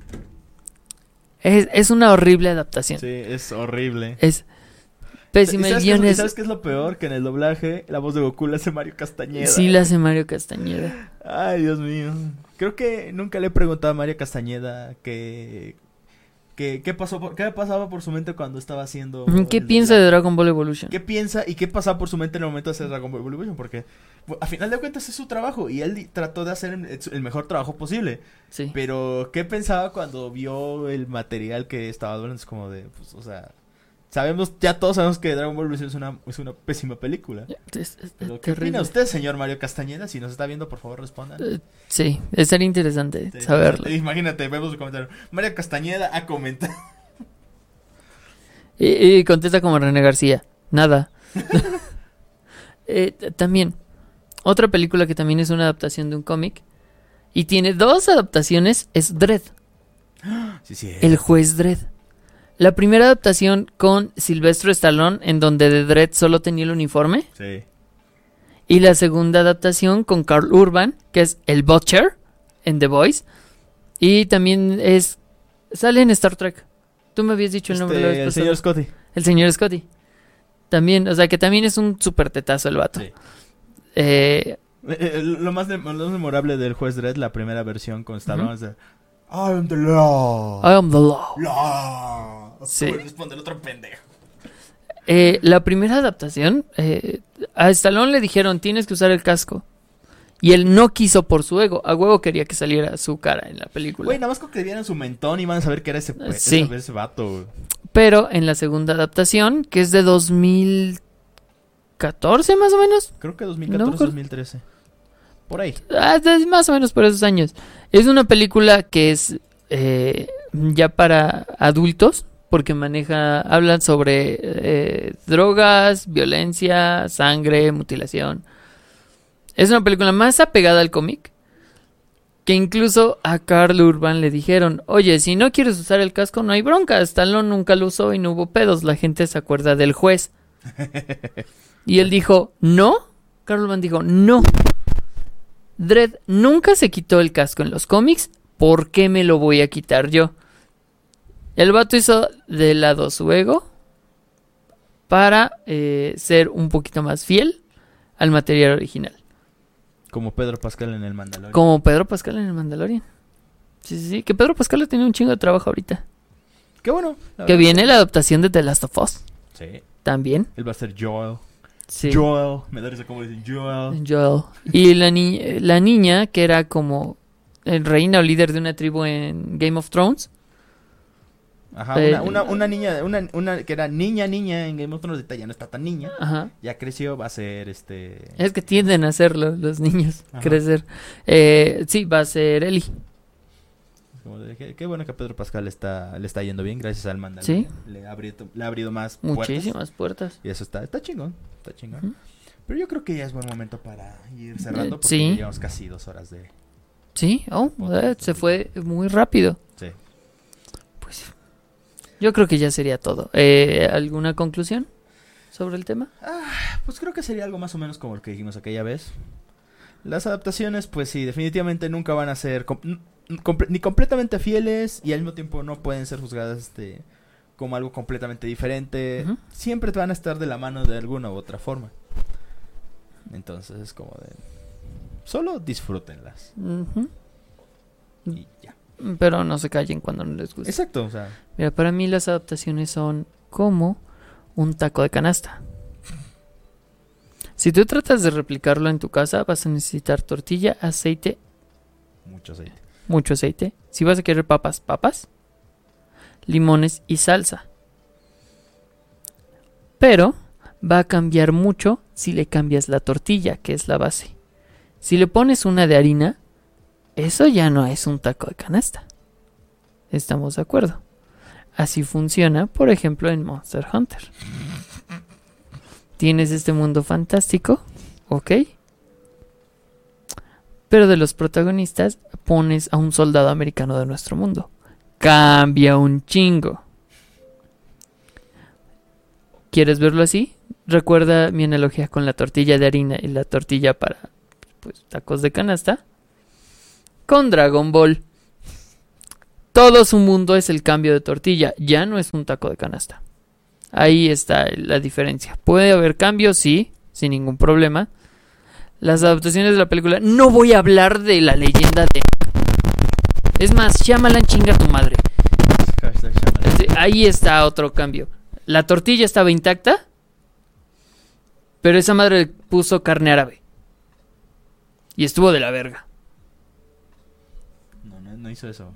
Es, es una horrible adaptación. Sí, es horrible. Es pésima. ¿Y El sabes, qué es, sabes qué es lo peor? Que en el doblaje la voz de Goku la hace Mario Castañeda. Sí, la hace Mario Castañeda. Ay, Dios mío. Creo que nunca le he preguntado a María Castañeda que, que- qué pasó por, qué pasaba por su mente cuando estaba haciendo ¿Qué piensa de. Dragon Ball Evolution? ¿Qué piensa y qué pasaba por su mente en el momento de hacer Dragon Ball Evolution? Porque bu- a final de cuentas es su trabajo y él trató de hacer el, el mejor trabajo posible. Sí. Pero ¿qué pensaba cuando vio el material que estaba doblando? Es como de, pues, o sea, sabemos, ya todos sabemos que Dragon Ball Evolution es una, es una pésima película. Es- es Pero, ¿Qué opina usted, señor Mario Castañeda? Si nos está viendo, por favor, responda. Eh, Sí, sería interesante Sí, saberlo. <laughs> Imagínate, vemos el comentario. María Castañeda ha comentado. Y, y contesta como René García. Nada. <laughs> Eh, también, otra película que también es una adaptación de un cómic. Y tiene dos adaptaciones, es Dredd, <gasps> Sí, sí. el juez Dredd. La primera adaptación con Silvestre Stallone, en donde de Dredd solo tenía el uniforme. Sí. Y la segunda adaptación con Carl Urban, que es el Butcher en The Voice. Y también es. Sale en Star Trek. Tú me habías dicho el nombre la Este, vez el señor Scotty. El señor Scotty. También, o sea que también es un súper tetazo el vato. Sí. Eh, Eh, eh, lo, más de- lo más memorable del juez Dredd, la primera versión con Stallone, es de I am the law. I am the law. Law. Sí. Responde el otro pendejo. Eh, la primera adaptación, eh, a Stallone le dijeron tienes que usar el casco. Y él no quiso por su ego. A huevo quería que saliera su cara en la película. Güey, nada más con que vieran su mentón y van a saber que era ese, pues, Sí. ese, ese vato. güey. Pero en la segunda adaptación, que es de 2014 más o menos. Creo que No me 2014, acuerdo. 2013. Por ahí. Ah, de- más o menos por esos años. Es una película que es eh, ya para adultos, porque maneja, hablan sobre eh, drogas, violencia, sangre, mutilación. Es una película más apegada al cómic, Que incluso a Carl Urban le dijeron, oye, si no quieres usar el casco no hay bronca, Stallone nunca lo usó y no hubo pedos, la gente se acuerda del juez. <laughs> y él dijo, no, Carl Urban dijo, no. Dredd nunca se quitó el casco en los cómics, ¿por qué me lo voy a quitar yo? El vato hizo de lado su ego para eh, ser un poquito más fiel al material original. Como Pedro Pascal en el Mandalorian. Como Pedro Pascal en el Mandalorian. Sí, sí, sí. Que Pedro Pascal ha tenido un chingo de trabajo ahorita. Qué bueno. Que viene la adaptación de The Last of Us. Sí. También. Él va a ser Joel. Sí. Joel. Me da risa cómo dicen Joel. Joel. Y la, ni- la niña, que era como el reina o líder de una tribu en Game of Thrones. Ajá, Eh, una, una, una niña, una, una que era niña, niña en Game of Thrones, ya no está tan niña. Ajá. Ya creció, va a ser este... Es que tienden a hacerlo los niños, Ajá. crecer. Eh, sí, va a ser Ellie. Como de que- qué bueno que a Pedro Pascal está, le está yendo bien gracias al Mandalorian. Le ha abierto, le ha abrido más puertas. Muchísimas puertas. Y eso está, está chingón, está chingón. Pero yo creo que ya es buen momento para ir cerrando Eh, porque sí. llevamos casi dos horas de... Sí, oh, eh, se fue muy rápido. Sí. Pues yo creo que ya sería todo. Eh, ¿Alguna conclusión sobre el tema? Pues creo que sería algo más o menos como lo que dijimos aquella vez. Las adaptaciones, pues sí, definitivamente nunca van a ser comple- ni completamente fieles y al mismo tiempo no pueden ser juzgadas este, como algo completamente diferente. Siempre van a estar de la mano de alguna u otra forma. Entonces es como de... Solo disfrútenlas. Y ya. Pero no se callen cuando no les guste. Exacto, o sea... Mira, para mí las adaptaciones son como un taco de canasta. Si tú tratas de replicarlo en tu casa, vas a necesitar tortilla, aceite, Mucho aceite. Mucho aceite. Si vas a querer papas, papas, limones y salsa. Pero va a cambiar mucho si le cambias la tortilla, que es la base. Si le pones una de harina, eso ya no es un taco de canasta. ¿Estamos de acuerdo? Así funciona, por ejemplo, en Monster Hunter. Tienes este mundo fantástico, ¿ok? Pero de los protagonistas pones a un soldado americano de nuestro mundo. Cambia un chingo. ¿Quieres verlo así? Recuerda mi analogía con la tortilla de harina y la tortilla para pues, tacos de canasta. Con Dragon Ball. Todo su mundo es el cambio de tortilla, ya no es un taco de canasta. Ahí está la diferencia. ¿Puede haber cambios? Sí, sin ningún problema. Las adaptaciones de la película. No voy a hablar de la leyenda de. Es más, Shyamalan chinga tu madre. Shyamalan. Este, Ahí está otro cambio. La tortilla estaba intacta, pero esa madre le puso carne árabe. Y estuvo de la verga. No, no, no hizo eso.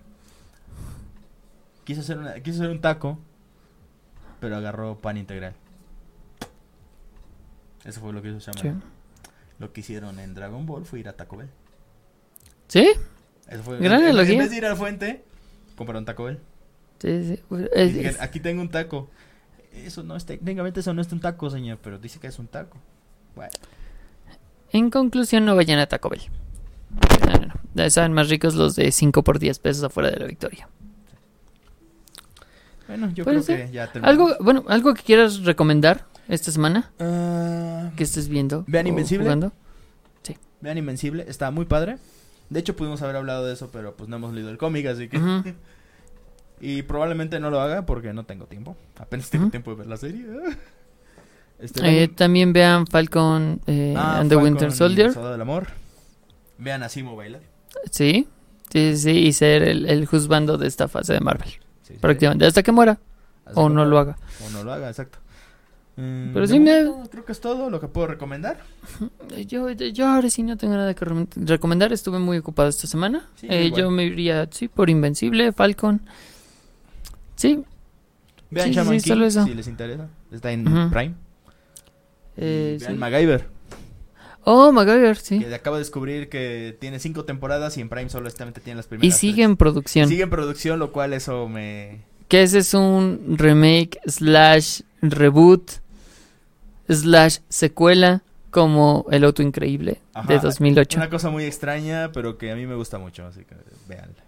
Quiso hacer, una, quiso hacer un taco, pero agarró pan integral. Eso fue lo que hizo Sí. Lo que hicieron en Dragon Ball fue ir a Taco Bell. ¿Sí? Eso fue, Gran en, en vez de ir a la fuente, compraron Taco Bell. Sí, sí. Y Es- dijeron, es- aquí tengo un taco. Eso no es técnicamente eso no es un taco, señor, pero dice que es un taco. Bueno, En conclusión, no vayan a Taco Bell. No, no, no. Saben más ricos los de 5 por 10 pesos afuera de la victoria. bueno yo Puede creo ser. que ya terminamos. Algo, bueno, algo que quieras recomendar esta semana Ah, que estés viendo. Vean Invencible. jugando? Vean Invencible, está muy padre. De hecho, pudimos haber hablado de eso, pero pues no hemos leído el cómic, así que. Ujú. <laughs> Y probablemente no lo haga porque no tengo tiempo. Apenas tengo Ujú. tiempo de ver la serie. <laughs> Este, Eh, también vean Falcon eh, Ah, and the Falcon Winter y Soldier. Soldado del Amor. Vean a Simo bailar. Sí, sí, sí, y ser el, el juzgando de esta fase de Marvel. Sí, sí. Prácticamente, hasta que muera o no lo haga. O no lo haga, exacto. Mm, Pero sí me- Creo que es todo lo que puedo recomendar. Yo, yo ahora sí no tengo nada que re- recomendar. Estuve muy ocupado esta semana. Sí, Eh, yo me iría, sí, por Invencible, Falcon. Sí, Vean Sí, Shaman sí, King eso. si les interesa. Está en Ujú. Prime. eh, Y vean. MacGyver. Oh, MacGyver, sí. Que acabo de descubrir que tiene cinco temporadas y en Prime solamente tiene las Y primeras. sigue tres. en producción. Sigue en producción, lo cual eso me. Que ese es un remake slash reboot slash secuela como El Auto Increíble de Ajá, 2008. Una cosa muy extraña, pero que a mí me gusta mucho, así que véanla.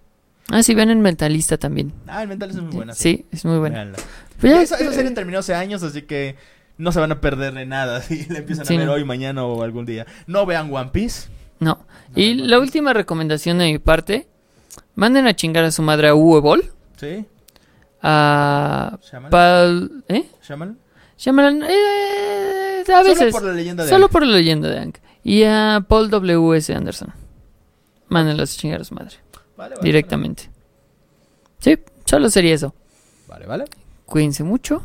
Ah, sí, ven en Mentalista también. Ah, el mental es muy buena. Sí, es muy buena. Véanla. Pues ya, esa, esa eh, serie terminó hace años, así que no se van a perder de nada <laughs> si la empiezan Sí, a ver no. hoy, mañana o algún día. No vean One Piece. No. No Y vean la Piece. última recomendación de mi parte, manden a chingar a su madre a Uwe Boll, ¿Sí? a ¿Shyamalan? Pal... ¿Eh? ¿Shyamalan? Shyamalan, eh, a veces. Solo por la leyenda de Solo por la leyenda de Hank. Y a Paul W.S. Anderson. Mándenlos a chingar a su madre. Vale, vale, directamente. Sí, solo sería eso. Vale, vale. Cuídense mucho.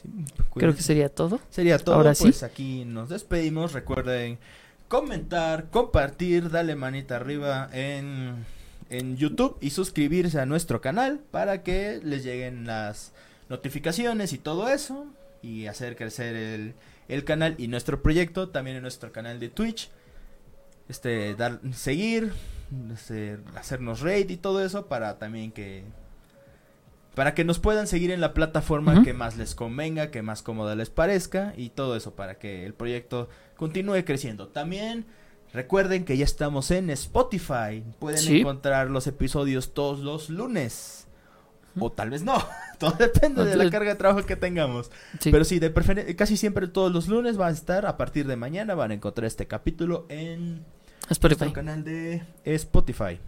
Sí, Creo que sería todo. Sería todo. Ahora sí. pues aquí nos despedimos. Recuerden comentar, compartir, darle manita arriba en, en YouTube y suscribirse a nuestro canal para que les lleguen las notificaciones y todo eso. Y hacer crecer el, el canal y nuestro proyecto. También en nuestro canal de Twitch. Este, dar, seguir, este, hacernos raid y todo eso para también que para que nos puedan seguir en la plataforma que más les convenga, que más cómoda les parezca y todo eso para que el proyecto continúe creciendo. También recuerden que ya estamos en Spotify. Pueden Sí. encontrar los episodios todos los lunes. O tal vez no. <laughs> Todo depende de la carga de trabajo que tengamos. Sí. Pero sí, de preferencia, casi siempre todos los lunes va a estar. A partir de mañana van a encontrar este capítulo en Spotify. nuestro canal de Spotify.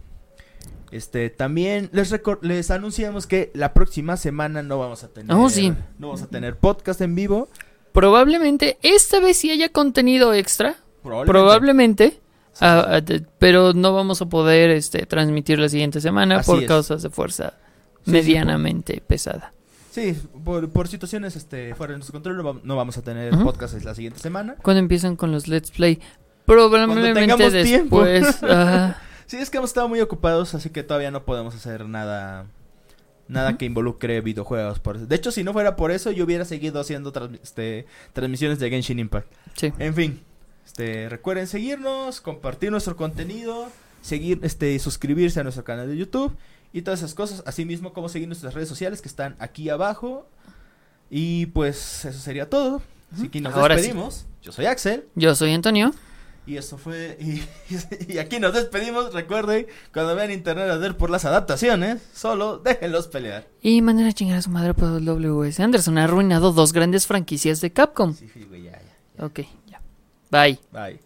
Este, también les les anunciamos que la próxima semana no vamos a tener Oh, sí. no vamos a tener podcast en vivo, Probablemente esta vez sí haya contenido extra. probablemente. Probablemente. ah, ah, pero no vamos a poder este, transmitir la siguiente semana Así por es. causas de fuerza Sí, sí, medianamente pesada. Sí, por, por situaciones este fuera de nuestro control no, va- no vamos a tener Ujú. podcast la siguiente semana. Cuando empiezan con los Let's Play. Probablemente tengamos tiempo. después. <laughs> ah, <laughs> Sí, es que hemos estado muy ocupados, así que todavía no podemos hacer nada nada que involucre videojuegos. Por eso. De hecho, si no fuera por eso, yo hubiera seguido haciendo este, transmisiones de Genshin Impact. sí. En fin, este, recuerden seguirnos, compartir nuestro contenido, seguir, este, suscribirse a nuestro canal de YouTube y todas esas cosas. Asimismo, como seguir nuestras redes sociales que están aquí abajo. Y pues eso sería todo. Así que nos Ahora sí. despedimos. Yo soy Axel. Yo soy Antonio. Y eso fue. Y, <laughs> y aquí nos despedimos. Recuerden, cuando vean internet a ver por las adaptaciones, solo déjenlos pelear. Y manera a chingar a su madre por W.S. Anderson. Ha arruinado dos grandes franquicias de Capcom. Sí, sí, güey, ya, ya. Ok, ya. Bye. Bye.